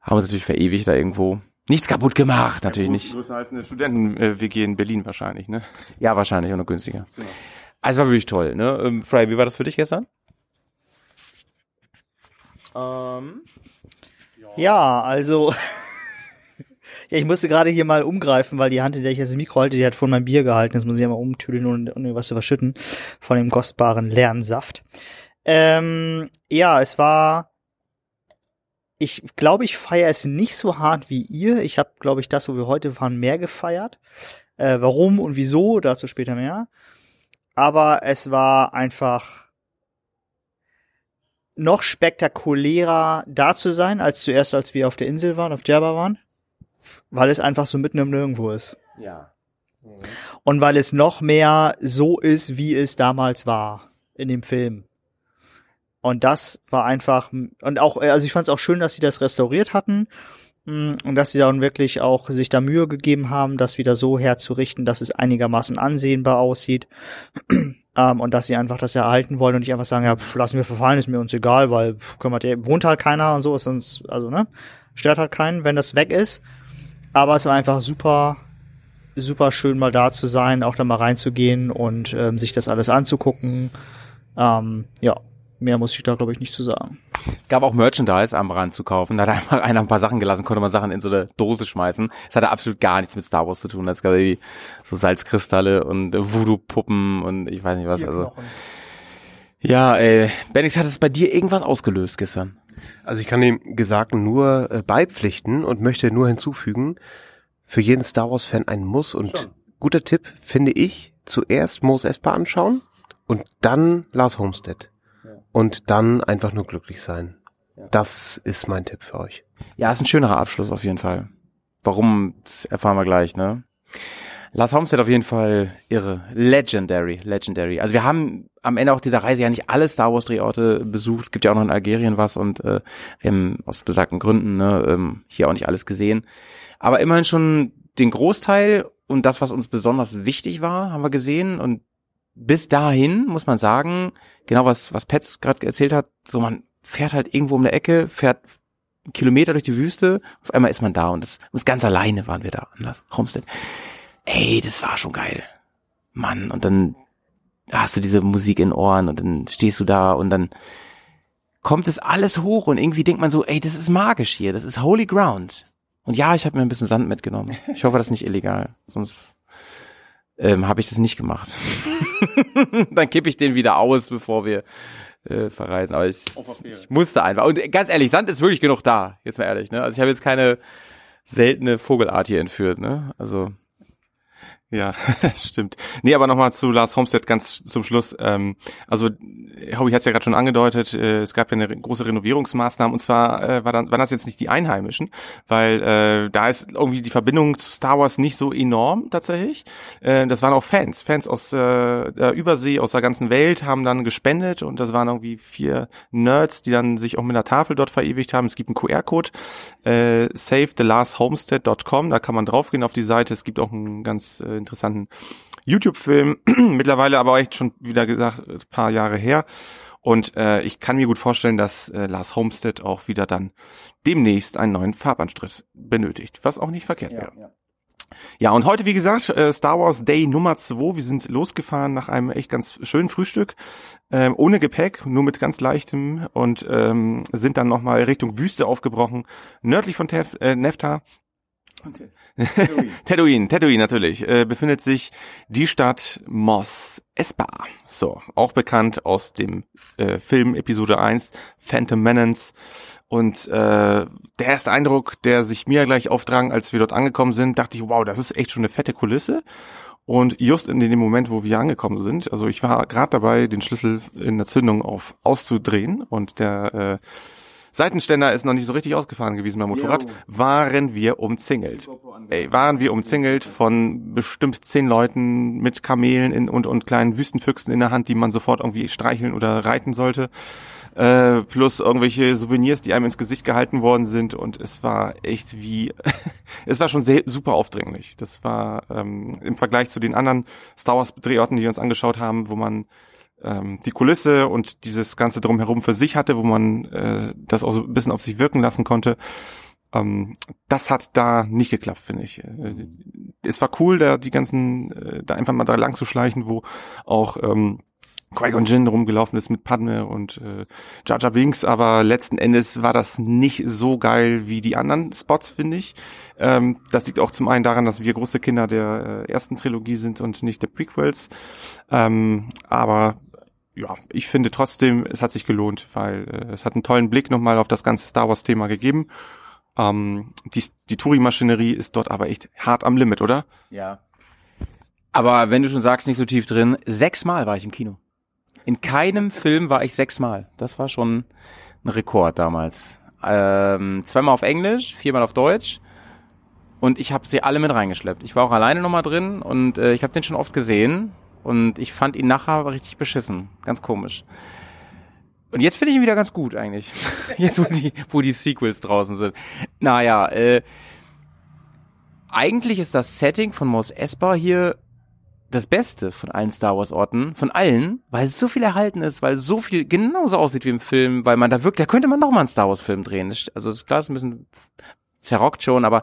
Haben uns natürlich verewigt da irgendwo. Nichts kaputt gemacht, natürlich nicht. Größer als eine Studenten-WG in Berlin wahrscheinlich, ne? Ja, wahrscheinlich auch noch günstiger. Also war wirklich toll, ne? Ähm, Fry, wie war das für dich gestern? Ähm, Ja, also. ja, ich musste gerade hier mal umgreifen, weil die Hand, in der ich jetzt das Mikro halte, die hat von meinem Bier gehalten. Jetzt muss ich ja mal umtüdeln und, und was zu verschütten von dem kostbaren leeren Saft. Ähm, ja, es war. Ich glaube, ich feiere es nicht so hart wie ihr. Ich habe, glaube ich, das, wo wir heute fahren, mehr gefeiert. Äh, warum und wieso, dazu später mehr. Aber es war einfach noch spektakulärer da zu sein, als zuerst, als wir auf der Insel waren, auf Djerba waren. Weil es einfach so mitten im Nirgendwo ist. ja. Und weil es noch mehr so ist, wie es damals war in dem Film. Und das war einfach, und auch, also ich fand es auch schön, dass sie das restauriert hatten und dass sie dann wirklich auch sich da Mühe gegeben haben, das wieder so herzurichten, dass es einigermaßen ansehnbar aussieht. Ähm, und dass sie einfach das erhalten wollen und nicht einfach sagen, ja, pff, lassen wir verfallen, ist mir uns egal, weil pff, kümmert ihr, wohnt halt keiner und so, ist uns, also, ne, stört halt keinen, wenn das weg ist. Aber es war einfach super, super schön mal da zu sein, auch da mal reinzugehen und ähm, sich das alles anzugucken. Ähm, ja, mehr muss ich da glaube ich nicht zu sagen. Es gab auch Merchandise am Rand zu kaufen. Da hat einfach einer ein paar Sachen gelassen, konnte man Sachen in so eine Dose schmeißen. Das hatte absolut gar nichts mit Star Wars zu tun. Es gab irgendwie so Salzkristalle und Voodoo-Puppen und ich weiß nicht was. Also ja, ey, Benix, hat es bei dir irgendwas ausgelöst gestern? Also ich kann dem Gesagten nur äh, beipflichten und möchte nur hinzufügen, für jeden Star Wars Fan ein Muss und guter Tipp finde ich, zuerst Mos Espa anschauen und dann Lars Homestead. Und dann einfach nur glücklich sein. Das ist mein Tipp für euch. Ja, ist ein schönerer Abschluss auf jeden Fall. Warum, das erfahren wir gleich, ne? Lars Homestead auf jeden Fall irre. Legendary, legendary. Also wir haben am Ende auch dieser Reise ja nicht alle Star Wars Drehorte besucht. Es gibt ja auch noch in Algerien was und äh, wir haben aus besagten Gründen ne, ähm, hier auch nicht alles gesehen. Aber immerhin schon den Großteil und das, was uns besonders wichtig war, haben wir gesehen. Und bis dahin muss man sagen, genau was, was Petz gerade erzählt hat, so man fährt halt irgendwo um eine Ecke, fährt Kilometer durch die Wüste, auf einmal ist man da und das, und ganz alleine waren wir da an Lars Homestead. Ey, das war schon geil. Mann, und dann hast du diese Musik in Ohren und dann stehst du da und dann kommt es alles hoch und irgendwie denkt man so, ey, das ist magisch hier, das ist Holy Ground. Und ja, ich habe mir ein bisschen Sand mitgenommen. Ich hoffe, das ist nicht illegal, sonst ähm, habe ich das nicht gemacht. dann kippe ich den wieder aus, bevor wir äh, verreisen. Aber ich, ich musste einfach. Und ganz ehrlich, Sand ist wirklich genug da. Jetzt mal ehrlich. Ne? Also ich habe jetzt keine seltene Vogelart hier entführt. Ne? Also Ja, stimmt. Nee, aber nochmal zu Lars Homestead ganz zum Schluss. Ähm, also, Hobby hat es ja gerade schon angedeutet, äh, es gab ja eine große Renovierungsmaßnahme und zwar äh, war dann, waren das jetzt nicht die Einheimischen, weil äh, da ist irgendwie die Verbindung zu Star Wars nicht so enorm tatsächlich. Äh, das waren auch Fans, Fans aus äh, der Übersee, aus der ganzen Welt haben dann gespendet und das waren irgendwie vier Nerds, die dann sich auch mit einer Tafel dort verewigt haben. Es gibt einen QR-Code, äh, savethelashomestead.com, da kann man draufgehen auf die Seite. Es gibt auch einen ganz äh, interessanten YouTube-Film, mittlerweile aber echt schon wieder gesagt, ein paar Jahre her. Und äh, ich kann mir gut vorstellen, dass äh, Lars Homestead auch wieder dann demnächst einen neuen Farbanstrich benötigt, was auch nicht verkehrt wäre. Ja, und heute, wie gesagt, äh, Star Wars Day Nummer 2. Wir sind losgefahren nach einem echt ganz schönen Frühstück, ähm, ohne Gepäck, nur mit ganz leichtem und ähm, sind dann nochmal Richtung Wüste aufgebrochen, nördlich von Tef äh, Nefta. Tatooine, Tatooine natürlich, äh, befindet sich die Stadt Mos Espa. So, auch bekannt aus dem äh, Film Episode 1, Phantom Menace. Und äh, der erste Eindruck, der sich mir gleich aufdrang, als wir dort angekommen sind, dachte ich, wow, das ist echt schon eine fette Kulisse. Und just in dem Moment, wo wir angekommen sind, also ich war gerade dabei, den Schlüssel in der Zündung auf auszudrehen und der äh, Seitenständer ist noch nicht so richtig ausgefahren gewesen beim Motorrad, waren wir umzingelt. Ey, waren wir umzingelt von bestimmt zehn Leuten mit Kamelen in, und, und kleinen Wüstenfüchsen in der Hand, die man sofort irgendwie streicheln oder reiten sollte. äh, plus irgendwelche Souvenirs, die einem ins Gesicht gehalten worden sind und es war echt wie, es war schon sehr, super aufdringlich. Das war ähm, im Vergleich zu den anderen Star Wars Drehorten, die wir uns angeschaut haben, wo man ähm, die Kulisse und dieses ganze drumherum für sich hatte, wo man äh, das auch so ein bisschen auf sich wirken lassen konnte. Ähm, das hat da nicht geklappt, finde ich. Äh, es war cool, da die ganzen, äh, da einfach mal da lang zu schleichen, wo auch ähm, Qui-Gon Jinn rumgelaufen ist mit Padme und äh, Jar Jar Binks, aber letzten Endes war das nicht so geil wie die anderen Spots, finde ich. Ähm, das liegt auch zum einen daran, dass wir große Kinder der äh, ersten Trilogie sind und nicht der Prequels. Ähm, aber ja, ich finde trotzdem, es hat sich gelohnt, weil äh, es hat einen tollen Blick nochmal auf das ganze Star Wars-Thema gegeben. Ähm, die die Touri-Maschinerie ist dort aber echt hart am Limit, oder? Ja. Aber wenn du schon sagst, nicht so tief drin, sechsmal war ich im Kino. In keinem Film war ich sechsmal. Das war schon ein Rekord damals. Ähm, zweimal auf Englisch, viermal auf Deutsch. Und ich habe sie alle mit reingeschleppt. Ich war auch alleine nochmal drin und äh, ich habe den schon oft gesehen. Und ich fand ihn nachher aber richtig beschissen. Ganz komisch. Und jetzt finde ich ihn wieder ganz gut eigentlich. Jetzt, wo die, wo die Sequels draußen sind. Naja, äh, eigentlich ist das Setting von Mos Espa hier das Beste von allen Star Wars Orten, von allen, weil es so viel erhalten ist, weil so viel genauso aussieht wie im Film, weil man da wirklich, da könnte man noch mal einen Star Wars Film drehen. Also das ist klar, ist ein bisschen zerrockt schon, aber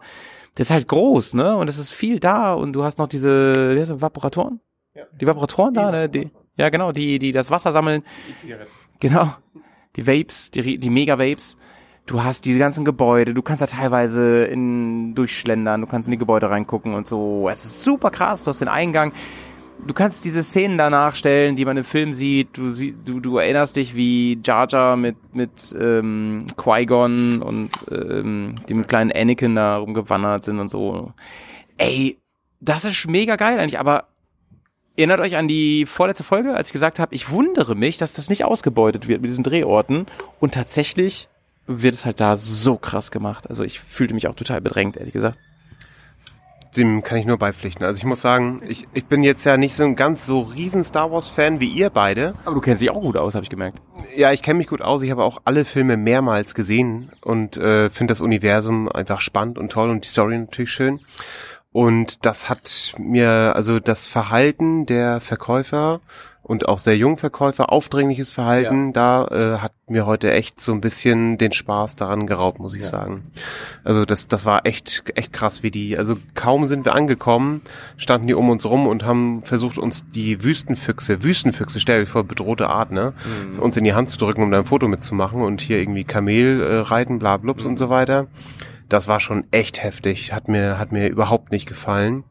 das ist halt groß, ne? Und es ist viel da und du hast noch diese, wie heißt das, Vaporatoren? Ja. Die Vaporatoren da, ne? Die, ja, genau, die, die das Wasser sammeln. Die Genau. Die Vapes, die, die Mega-Vapes. Du hast diese ganzen Gebäude, du kannst da teilweise in, durchschlendern, du kannst in die Gebäude reingucken und so. Es ist super krass, du hast den Eingang. Du kannst diese Szenen da nachstellen, die man im Film sieht. Du, du, du erinnerst dich, wie Jar Jar mit, mit ähm, Qui-Gon und ähm, dem kleinen Anakin da rumgewandert sind und so. Ey, das ist mega geil eigentlich, aber erinnert euch an die vorletzte Folge, als ich gesagt habe, ich wundere mich, dass das nicht ausgebeutet wird mit diesen Drehorten. Und tatsächlich wird es halt da so krass gemacht. Also ich fühlte mich auch total bedrängt, ehrlich gesagt. Dem kann ich nur beipflichten. Also ich muss sagen, ich, ich bin jetzt ja nicht so ein ganz so riesen Star Wars Fan wie ihr beide. Aber du kennst dich auch gut aus, habe ich gemerkt. Ja, ich kenne mich gut aus. Ich habe auch alle Filme mehrmals gesehen und äh, finde das Universum einfach spannend und toll und die Story natürlich schön. Und das hat mir, also das Verhalten der Verkäufer und auch sehr jungen Verkäufer, aufdringliches Verhalten, ja. da äh, hat mir heute echt so ein bisschen den Spaß daran geraubt, muss ich ja. sagen. Also das, das war echt, echt krass, wie die, also kaum sind wir angekommen, standen die um uns rum und haben versucht, uns die Wüstenfüchse, Wüstenfüchse, stell dir vor, bedrohte Art, ne, mhm. uns in die Hand zu drücken, um da ein Foto mitzumachen und hier irgendwie Kamel äh, reiten, bla, blubs mhm. und so weiter das war schon echt heftig. Hat mir, hat mir überhaupt nicht gefallen.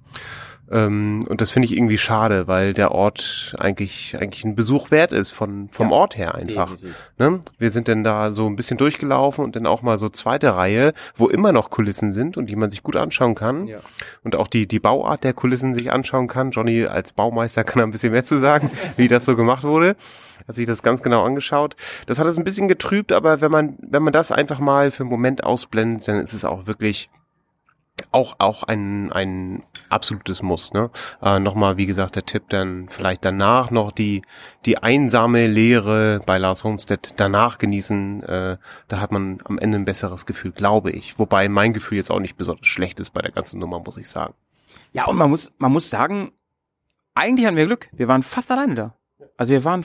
Ähm, und das finde ich irgendwie schade, weil der Ort eigentlich, eigentlich ein Besuch wert ist von, vom ja, Ort her einfach. Ne? Wir sind denn da so ein bisschen durchgelaufen und dann auch mal so zweite Reihe, wo immer noch Kulissen sind und die man sich gut anschauen kann. Ja. Und auch die, die Bauart der Kulissen sich anschauen kann. Johnny als Baumeister kann da ein bisschen mehr zu sagen, wie das so gemacht wurde hat sich das ganz genau angeschaut. Das hat es ein bisschen getrübt, aber wenn man, wenn man das einfach mal für einen Moment ausblendet, dann ist es auch wirklich auch auch ein ein absolutes Muss ne? Äh, nochmal wie gesagt der Tipp dann vielleicht danach noch die die einsame Lehre bei Lars Homestead danach genießen. Äh, da hat man am Ende ein besseres Gefühl glaube ich. Wobei mein Gefühl jetzt auch nicht besonders schlecht ist bei der ganzen Nummer muss ich sagen. Ja und man muss man muss sagen eigentlich hatten wir Glück. Wir waren fast alleine da. Also wir waren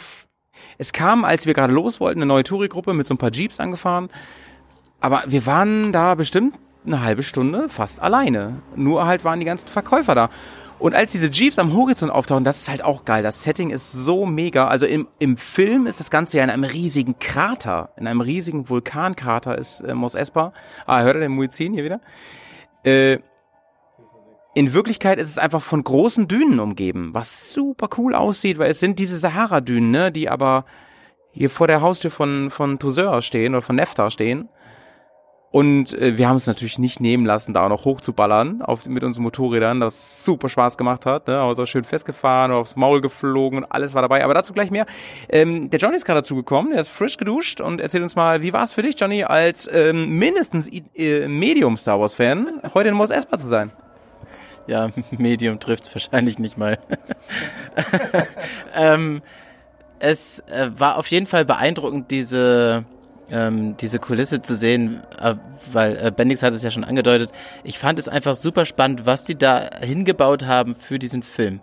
es kam, als wir gerade los wollten, eine neue Touri-Gruppe mit so ein paar Jeeps angefahren. Aber wir waren da bestimmt eine halbe Stunde fast alleine. Nur halt waren die ganzen Verkäufer da. Und als diese Jeeps am Horizont auftauchen, das ist halt auch geil. Das Setting ist so mega. Also im, im Film ist das Ganze ja in einem riesigen Krater, in einem riesigen Vulkankrater ist äh, Mos Espa. Ah, hört ihr den Muizin hier wieder? Äh, in Wirklichkeit ist es einfach von großen Dünen umgeben, was super cool aussieht, weil es sind diese Sahara-Dünen, ne, die aber hier vor der Haustür von, von Toussaint stehen oder von Nefta stehen. Und äh, wir haben es natürlich nicht nehmen lassen, da auch noch hochzuballern auf, mit unseren Motorrädern, das super Spaß gemacht hat. Ne? Also schön festgefahren, aufs Maul geflogen und alles war dabei. Aber dazu gleich mehr. Ähm, der Johnny ist gerade dazu gekommen, der ist frisch geduscht und erzählt uns mal, wie war es für dich, Johnny, als ähm, mindestens äh, Medium Star Wars Fan, heute in Mos Espa zu sein? Ja, Medium trifft wahrscheinlich nicht mal. ähm, es äh, war auf jeden Fall beeindruckend, diese ähm, diese Kulisse zu sehen, äh, weil äh, Bendix hat es ja schon angedeutet. Ich fand es einfach super spannend, was die da hingebaut haben für diesen Film.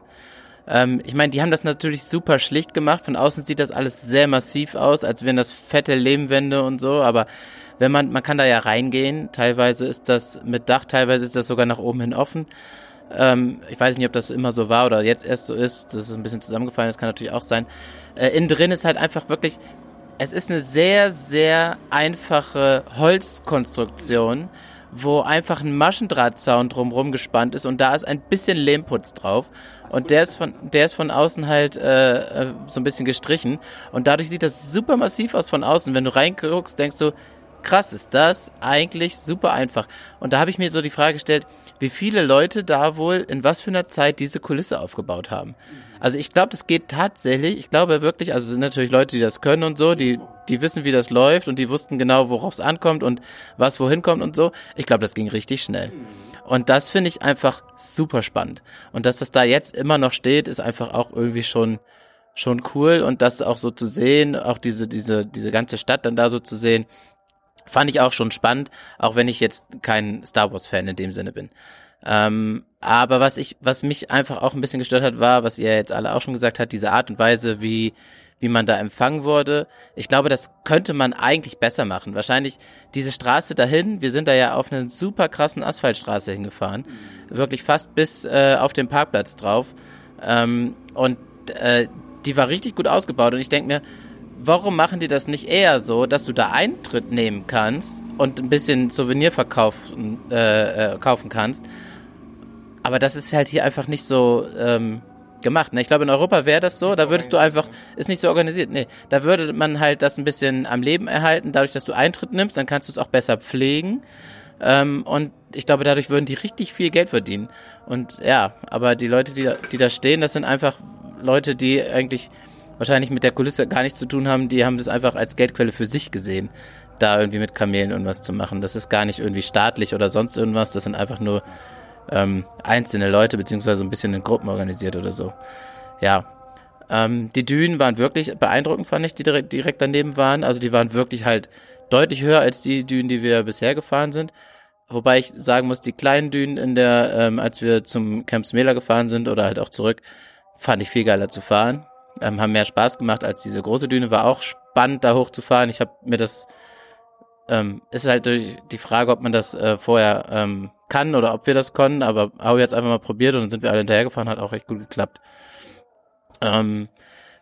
Ähm, ich meine, die haben das natürlich super schlicht gemacht. Von außen sieht das alles sehr massiv aus, als wären das fette Lehmwände und so, aber wenn man, man kann da ja reingehen. Teilweise ist das mit Dach, teilweise ist das sogar nach oben hin offen. Ähm, ich weiß nicht, ob das immer so war oder jetzt erst so ist. Das ist ein bisschen zusammengefallen, das kann natürlich auch sein. Äh, innen drin ist halt einfach wirklich, es ist eine sehr, sehr einfache Holzkonstruktion, wo einfach ein Maschendrahtzaun drumherum gespannt ist und da ist ein bisschen Lehmputz drauf. Und der ist von, der ist von außen halt äh, äh, so ein bisschen gestrichen. Und dadurch sieht das super massiv aus von außen. Wenn du reinguckst, denkst du, krass, ist das eigentlich super einfach. Und da habe ich mir so die Frage gestellt, wie viele Leute da wohl in was für einer Zeit diese Kulisse aufgebaut haben. Also ich glaube, das geht tatsächlich, ich glaube wirklich, also es sind natürlich Leute, die das können und so, die, die wissen, wie das läuft und die wussten genau, worauf es ankommt und was wohin kommt und so. Ich glaube, das ging richtig schnell. Und das finde ich einfach super spannend. Und dass das da jetzt immer noch steht, ist einfach auch irgendwie schon, schon cool und das auch so zu sehen, auch diese, diese, diese ganze Stadt dann da so zu sehen, fand ich auch schon spannend, auch wenn ich jetzt kein Star Wars Fan in dem Sinne bin. Ähm, aber was ich, was mich einfach auch ein bisschen gestört hat, war, was ihr jetzt alle auch schon gesagt habt, diese Art und Weise, wie wie man da empfangen wurde. Ich glaube, das könnte man eigentlich besser machen. Wahrscheinlich diese Straße dahin, wir sind da ja auf eine super krassen Asphaltstraße hingefahren, wirklich fast bis äh, auf den Parkplatz drauf. Ähm, und äh, die war richtig gut ausgebaut und ich denke mir, warum machen die das nicht eher so, dass du da Eintritt nehmen kannst und ein bisschen Souvenir verkaufen, äh, äh, kaufen kannst? Aber das ist halt hier einfach nicht so ähm, gemacht. Ne? Ich glaube, in Europa wäre das so, da würdest du einfach, ist nicht so organisiert. Nee, da würde man halt das ein bisschen am Leben erhalten, dadurch, dass du Eintritt nimmst, dann kannst du es auch besser pflegen. Ähm, und ich glaube, dadurch würden die richtig viel Geld verdienen. Und ja, aber die Leute, die, die da stehen, das sind einfach Leute, die eigentlich wahrscheinlich mit der Kulisse gar nichts zu tun haben, die haben das einfach als Geldquelle für sich gesehen, da irgendwie mit Kamelen irgendwas zu machen. Das ist gar nicht irgendwie staatlich oder sonst irgendwas, das sind einfach nur ähm, einzelne Leute, beziehungsweise ein bisschen in Gruppen organisiert oder so. Ja. Ähm, die Dünen waren wirklich beeindruckend, fand ich, die direkt, direkt daneben waren. Also die waren wirklich halt deutlich höher als die Dünen, die wir bisher gefahren sind. Wobei ich sagen muss, die kleinen Dünen in der, ähm, als wir zum Camp Smela gefahren sind oder halt auch zurück, fand ich viel geiler zu fahren ähm, haben mehr Spaß gemacht als diese große Düne. War auch spannend, da hochzufahren. Ich habe mir das, ähm, ist halt die Frage, ob man das äh, vorher ähm, kann oder ob wir das können, aber habe jetzt einfach mal probiert und dann sind wir alle hinterhergefahren, hat auch recht gut geklappt. Ähm,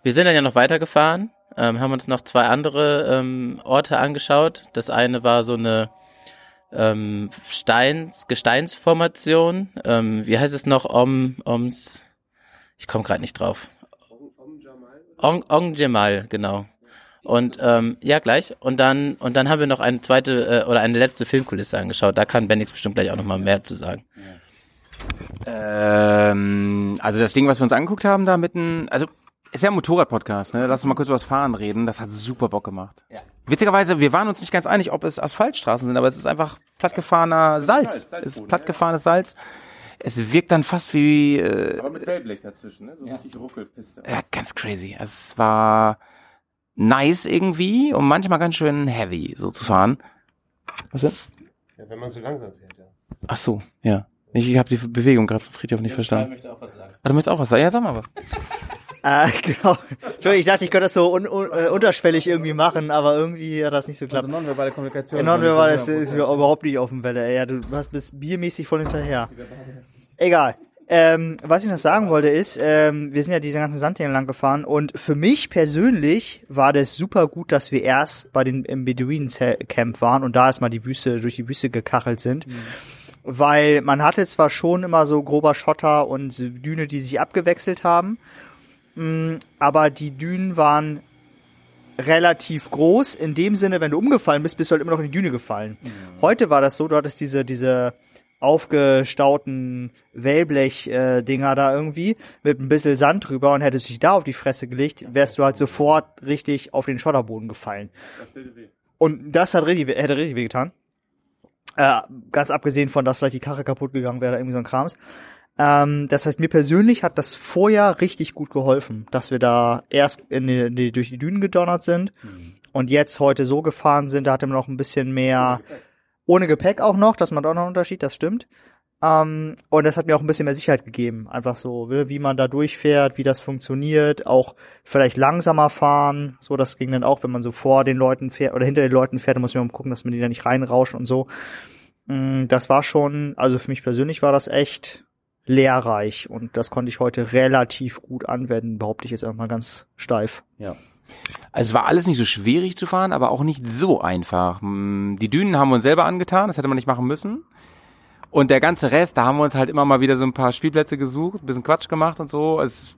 wir sind dann ja noch weitergefahren, ähm, haben uns noch zwei andere ähm, Orte angeschaut. Das eine war so eine ähm, Steins, Gesteinsformation. Ähm, wie heißt es noch? Om, Oms, ich komme gerade nicht drauf. Ong, Ong Jemal, genau. Und ähm, ja, gleich. Und dann und dann haben wir noch eine zweite äh, oder eine letzte Filmkulisse angeschaut. Da kann Bendix bestimmt gleich auch noch mal mehr zu sagen. Ähm, also das Ding, was wir uns angeguckt haben, da mitten, also ist ja ein Motorrad-Podcast, ne? Lass uns mal kurz über das Fahren reden. Das hat super Bock gemacht. Ja. Witzigerweise, wir waren uns nicht ganz einig, ob es Asphaltstraßen sind, aber es ist einfach plattgefahrener Salz. Salz, es ist plattgefahrenes Salz. Es wirkt dann fast wie, äh, Aber mit Wellblech dazwischen, ne? So richtig Ruckelpiste. ja, ganz crazy. Es war nice irgendwie und manchmal ganz schön heavy, so zu fahren. Was denn? Ja, wenn man so langsam fährt, ja. Ach so, ja. Ich, ich habe die Bewegung gerade von Friedhof nicht verstanden. möchte auch was sagen. Ah, du möchtest auch was sagen? Ja, sag mal was. Äh, genau. Entschuldigung, ich dachte, ich könnte das so un un äh, unterschwellig irgendwie machen, aber irgendwie hat das nicht so geklappt. Also nonverbale Kommunikation. Nonverbal ist, ist mir überhaupt nicht auf dem Welle. Ey. Ja, du hast bist biermäßig voll hinterher. Egal. Ähm, was ich noch sagen wollte ist, ähm, wir sind ja diese ganzen Sandhänge lang gefahren und für mich persönlich war das super gut, dass wir erst bei den im Beduinen-Camp waren und da erstmal die Wüste durch die Wüste gekachelt sind. Weil man hatte zwar schon immer so grober Schotter und Düne, die sich abgewechselt haben, mh, aber die Dünen waren relativ groß. In dem Sinne, wenn du umgefallen bist, bist du halt immer noch in die Düne gefallen. Heute war das so, du hattest diese, diese aufgestauten Wellblech-Dinger da irgendwie mit ein bisschen Sand drüber und hättest dich da auf die Fresse gelegt, wärst du halt sofort richtig auf den Schotterboden gefallen. Und das hat richtig, hätte richtig wehgetan. Äh, ganz abgesehen von, dass vielleicht die Karre kaputt gegangen wäre, irgendwie so ein Krams. Ähm, das heißt, mir persönlich hat das vorher richtig gut geholfen, dass wir da erst in die, in die, durch die Dünen gedonnert sind und jetzt heute so gefahren sind. Da hatte man noch ein bisschen mehr ohne Gepäck auch noch, das macht auch noch einen Unterschied, das stimmt. Ähm, und das hat mir auch ein bisschen mehr Sicherheit gegeben. Einfach so, wie wie man da durchfährt, wie das funktioniert, auch vielleicht langsamer fahren. So, das ging dann auch, wenn man so vor den Leuten fährt oder hinter den Leuten fährt, dann muss man gucken, dass man die da nicht reinrauschen und so. Mm, Das war schon, also für mich persönlich war das echt lehrreich und das konnte ich heute relativ gut anwenden, behaupte ich jetzt einfach mal ganz steif. Ja. Also es war alles nicht so schwierig zu fahren, aber auch nicht so einfach. Die Dünen haben wir uns selber angetan, das hätte man nicht machen müssen. Und der ganze Rest, da haben wir uns halt immer mal wieder so ein paar Spielplätze gesucht, ein bisschen Quatsch gemacht und so. Es,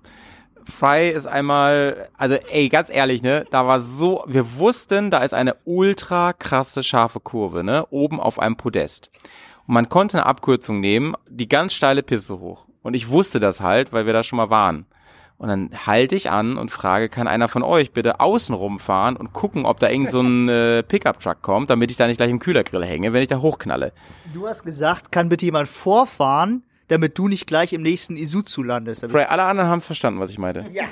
Fry ist einmal, also ey, ganz ehrlich, ne, da war so, wir wussten, da ist eine ultra krasse scharfe Kurve, ne, oben auf einem Podest. Und man konnte eine Abkürzung nehmen, die ganz steile Piste hoch. Und ich wusste das halt, weil wir da schon mal waren. Und dann halte ich an und frage, kann einer von euch bitte außen rumfahren und gucken, ob da irgend so ein äh, Pickup-Truck kommt, damit ich da nicht gleich im Kühlergrill hänge, wenn ich da hochknalle. Du hast gesagt, kann bitte jemand vorfahren, damit du nicht gleich im nächsten Isuzu landest. Fry, alle anderen haben verstanden, was ich meinte. ja,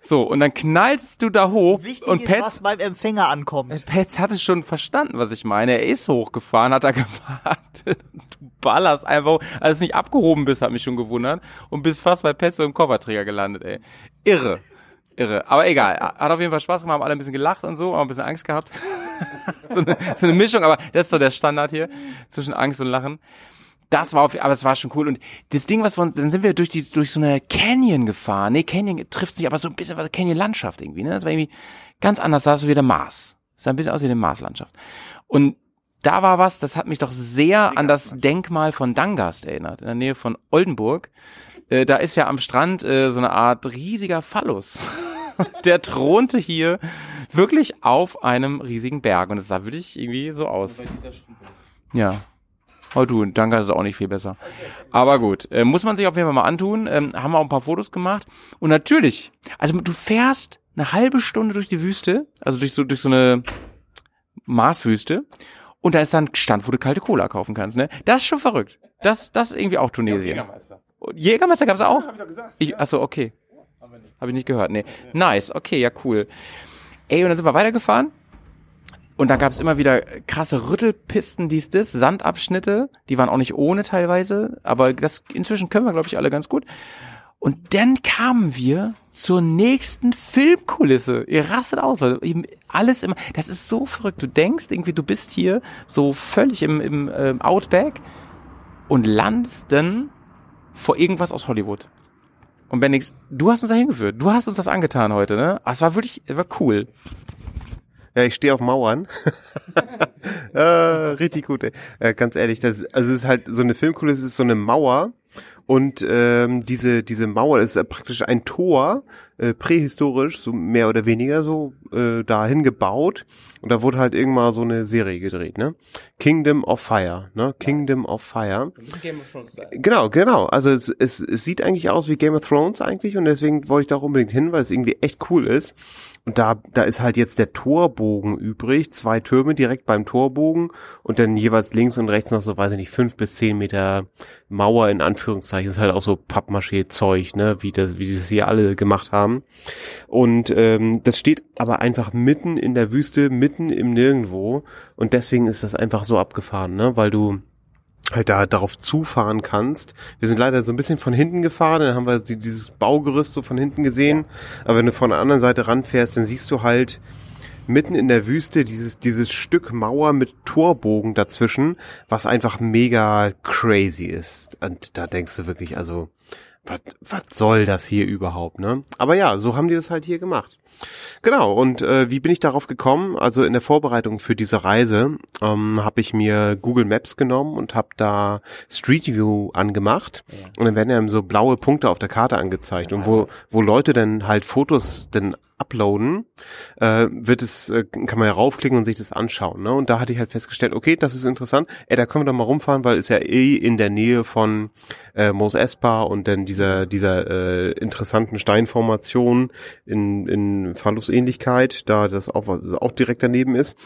So, und dann knallst du da hoch wichtig und ist, Pets, was beim Empfänger ankommt. Pets hatte schon verstanden, was ich meine. Er ist hochgefahren, hat da gewartet. Du ballerst einfach, als du nicht abgehoben bist, hat mich schon gewundert. Und bist fast bei Pets so im Kofferträger gelandet, ey. Irre. Irre. Aber egal. Hat auf jeden Fall Spaß gemacht, haben alle ein bisschen gelacht und so, haben ein bisschen Angst gehabt. so, eine, so eine Mischung, aber das ist so der Standard hier zwischen Angst und Lachen. Das war auf, aber es war schon cool. Und das Ding, was wir uns, dann sind wir durch die, durch so eine Canyon gefahren. Nee, Canyon trifft sich aber so ein bisschen, was Canyon-Landschaft irgendwie, ne? Das war irgendwie ganz anders, sah so wie der Mars. Sah ein bisschen aus wie eine Marslandschaft. Und da war was, das hat mich doch sehr an das Denkmal von Dangast erinnert, in der Nähe von Oldenburg. Äh, da ist ja am Strand äh, so eine Art riesiger Phallus. Der thronte hier wirklich auf einem riesigen Berg und es sah wirklich irgendwie so aus. Ja. Oh du, danke, ist auch nicht viel besser. Aber gut, äh, muss man sich auf jeden Fall mal antun. Ähm, haben wir auch ein paar Fotos gemacht. Und natürlich, also du fährst eine halbe Stunde durch die Wüste, also durch so, durch so eine Marswüste. Und da ist dann ein Stand, wo du kalte Cola kaufen kannst, ne? Das ist schon verrückt. Das, das ist irgendwie auch Tunesien. Und Jägermeister gab's auch? Ich, achso, okay. Habe ich nicht gehört, nee. Nice, okay, ja cool. Ey, und dann sind wir weitergefahren. Und da gab's immer wieder krasse Rüttelpisten, dies, das, Sandabschnitte, die waren auch nicht ohne teilweise, aber das inzwischen können wir, glaube ich, alle ganz gut. Und dann kamen wir zur nächsten Filmkulisse. Ihr rastet aus, Leute. Alles immer. Das ist so verrückt. Du denkst irgendwie, du bist hier so völlig im, im ähm, Outback und landest dann vor irgendwas aus Hollywood. Und Bendix, du hast uns da hingeführt. Du hast uns das angetan heute, ne? Ah, Es war wirklich, es war cool. Ja, ich stehe auf Mauern. äh, richtig gut. Äh, ganz ehrlich, das also es ist halt so eine Filmkulisse, ist so eine Mauer und ähm, diese diese Mauer ist praktisch ein Tor, äh, prähistorisch, so mehr oder weniger so äh, dahin gebaut und da wurde halt irgendwann so eine Serie gedreht, ne? Kingdom of Fire, ne? Kingdom of Fire. Genau, genau. Also es, es, es sieht eigentlich aus wie Game of Thrones eigentlich und deswegen wollte ich da auch unbedingt hin, weil es irgendwie echt cool ist. Und da, da ist halt jetzt der Torbogen übrig, zwei Türme direkt beim Torbogen und dann jeweils links und rechts noch so, weiß ich nicht, fünf bis zehn Meter Mauer in Anführungszeichen. Das ist halt auch so Pappmaché-Zeug, ne, wie das, wie das hier alle gemacht haben. Und ähm, das steht aber einfach mitten in der Wüste, mitten im Nirgendwo. Und deswegen ist das einfach so abgefahren, ne, weil du halt da darauf zufahren kannst. Wir sind leider so ein bisschen von hinten gefahren, dann haben wir die, dieses Baugerüst so von hinten gesehen. Aber wenn du von der anderen Seite ranfährst, dann siehst du halt mitten in der Wüste dieses, dieses Stück Mauer mit Torbogen dazwischen, was einfach mega crazy ist. Und da denkst du wirklich, also, was, was soll das hier überhaupt, ne? Aber ja, so haben die das halt hier gemacht. Genau, und äh, wie bin ich darauf gekommen? Also in der Vorbereitung für diese Reise ähm, habe ich mir Google Maps genommen und habe da Street View angemacht. Und dann werden ja so blaue Punkte auf der Karte angezeigt. Und wo, wo Leute dann halt Fotos dann uploaden, äh, wird es, äh, kann man ja raufklicken und sich das anschauen. Ne? Und da hatte ich halt festgestellt, okay, das ist interessant, ey, da können wir doch mal rumfahren, weil ist ja eh in der Nähe von äh, Mos Espa und dann dieser, dieser äh, interessanten Steinformation in, in Phallus-Ähnlichkeit, da das auch, was auch direkt daneben ist.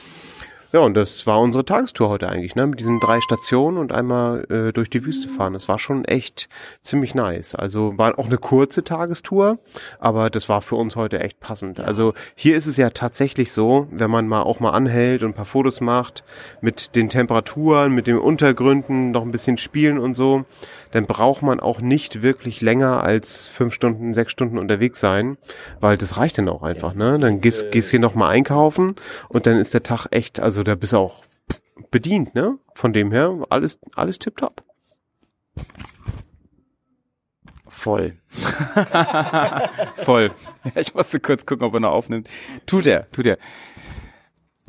Ja, und das war unsere Tagestour heute eigentlich, ne? Mit diesen drei Stationen und einmal äh, durch die Wüste fahren. Das war schon echt ziemlich nice. Also war auch eine kurze Tagestour, aber das war für uns heute echt passend. Also hier ist es ja tatsächlich so, wenn man mal auch mal anhält und ein paar Fotos macht, mit den Temperaturen, mit den Untergründen, noch ein bisschen spielen und so, dann braucht man auch nicht wirklich länger als fünf Stunden, sechs Stunden unterwegs sein, weil das reicht dann auch einfach, ne? Dann gehst, gehst hier noch mal einkaufen und dann ist der Tag echt, also da bist du auch bedient, ne? Von dem her, alles, alles tipptopp. Voll. Voll. Ich musste kurz gucken, ob er noch aufnimmt. Tut er, tut er.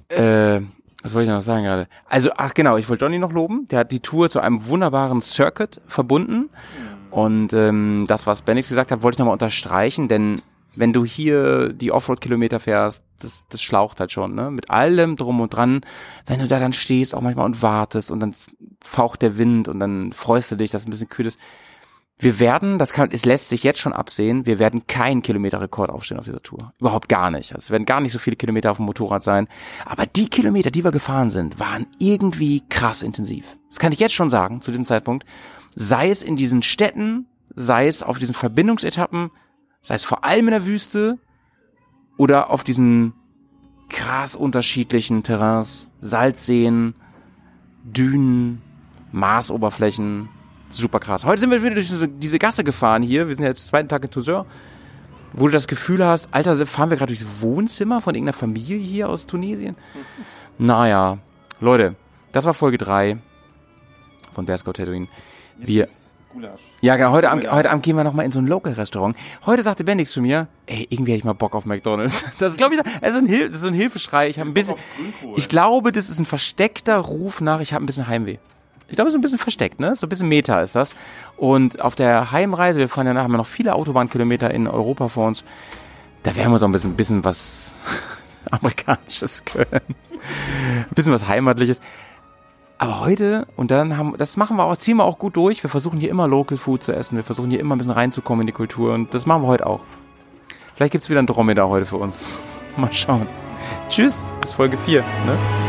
Äh, was wollte ich noch sagen gerade? Also, ach genau, ich wollte Johnny noch loben. Der hat die Tour zu einem wunderbaren Circuit verbunden. Und ähm, das, was Bennix gesagt hat, wollte ich nochmal unterstreichen, denn wenn du hier die Offroad-Kilometer fährst, das, das schlaucht halt schon, ne? Mit allem drum und dran. Wenn du da dann stehst, auch manchmal und wartest und dann faucht der Wind und dann freust du dich, dass es ein bisschen kühl ist. Wir werden, das kann, es lässt sich jetzt schon absehen, wir werden keinen Kilometerrekord aufstellen auf dieser Tour. Überhaupt gar nicht. Also es werden gar nicht so viele Kilometer auf dem Motorrad sein. Aber die Kilometer, die wir gefahren sind, waren irgendwie krass intensiv. Das kann ich jetzt schon sagen, zu diesem Zeitpunkt. Sei es in diesen Städten, sei es auf diesen Verbindungsetappen, sei es vor allem in der Wüste oder auf diesen krass unterschiedlichen Terrains, Salzseen, Dünen, Marsoberflächen, super krass. Heute sind wir wieder durch diese, Gasse gefahren hier, wir sind jetzt zweiten Tag in Toussaint, wo du das Gefühl hast, Alter, fahren wir gerade durchs Wohnzimmer von irgendeiner Familie hier aus Tunesien? Naja, Leute, das war Folge 3 von Bearscout Tatooine. Wir, ja, genau. Heute Abend, heute Abend gehen wir noch mal in so ein Local-Restaurant. Heute sagte Bendix zu mir, ey, irgendwie hätte ich mal Bock auf McDonalds. Das ist, glaube ich, also ein, Hil das ist so ein Hilfeschrei. Ich habe ein bisschen, ich glaube, das ist ein versteckter Ruf nach, ich habe ein bisschen Heimweh. Ich glaube, so ein bisschen versteckt, ne? So ein bisschen Meta ist das. Und auf der Heimreise, wir fahren ja nachher noch viele Autobahnkilometer in Europa vor uns. Da werden wir so ein bisschen, bisschen was Amerikanisches können. Ein bisschen was Heimatliches. Aber heute, und dann haben, das machen wir auch, ziehen wir auch gut durch. Wir versuchen hier immer Local Food zu essen. Wir versuchen hier immer ein bisschen reinzukommen in die Kultur. Und das machen wir heute auch. Vielleicht gibt's wieder ein Dromedar heute für uns. Mal schauen. Tschüss, bis Folge 4. Ne?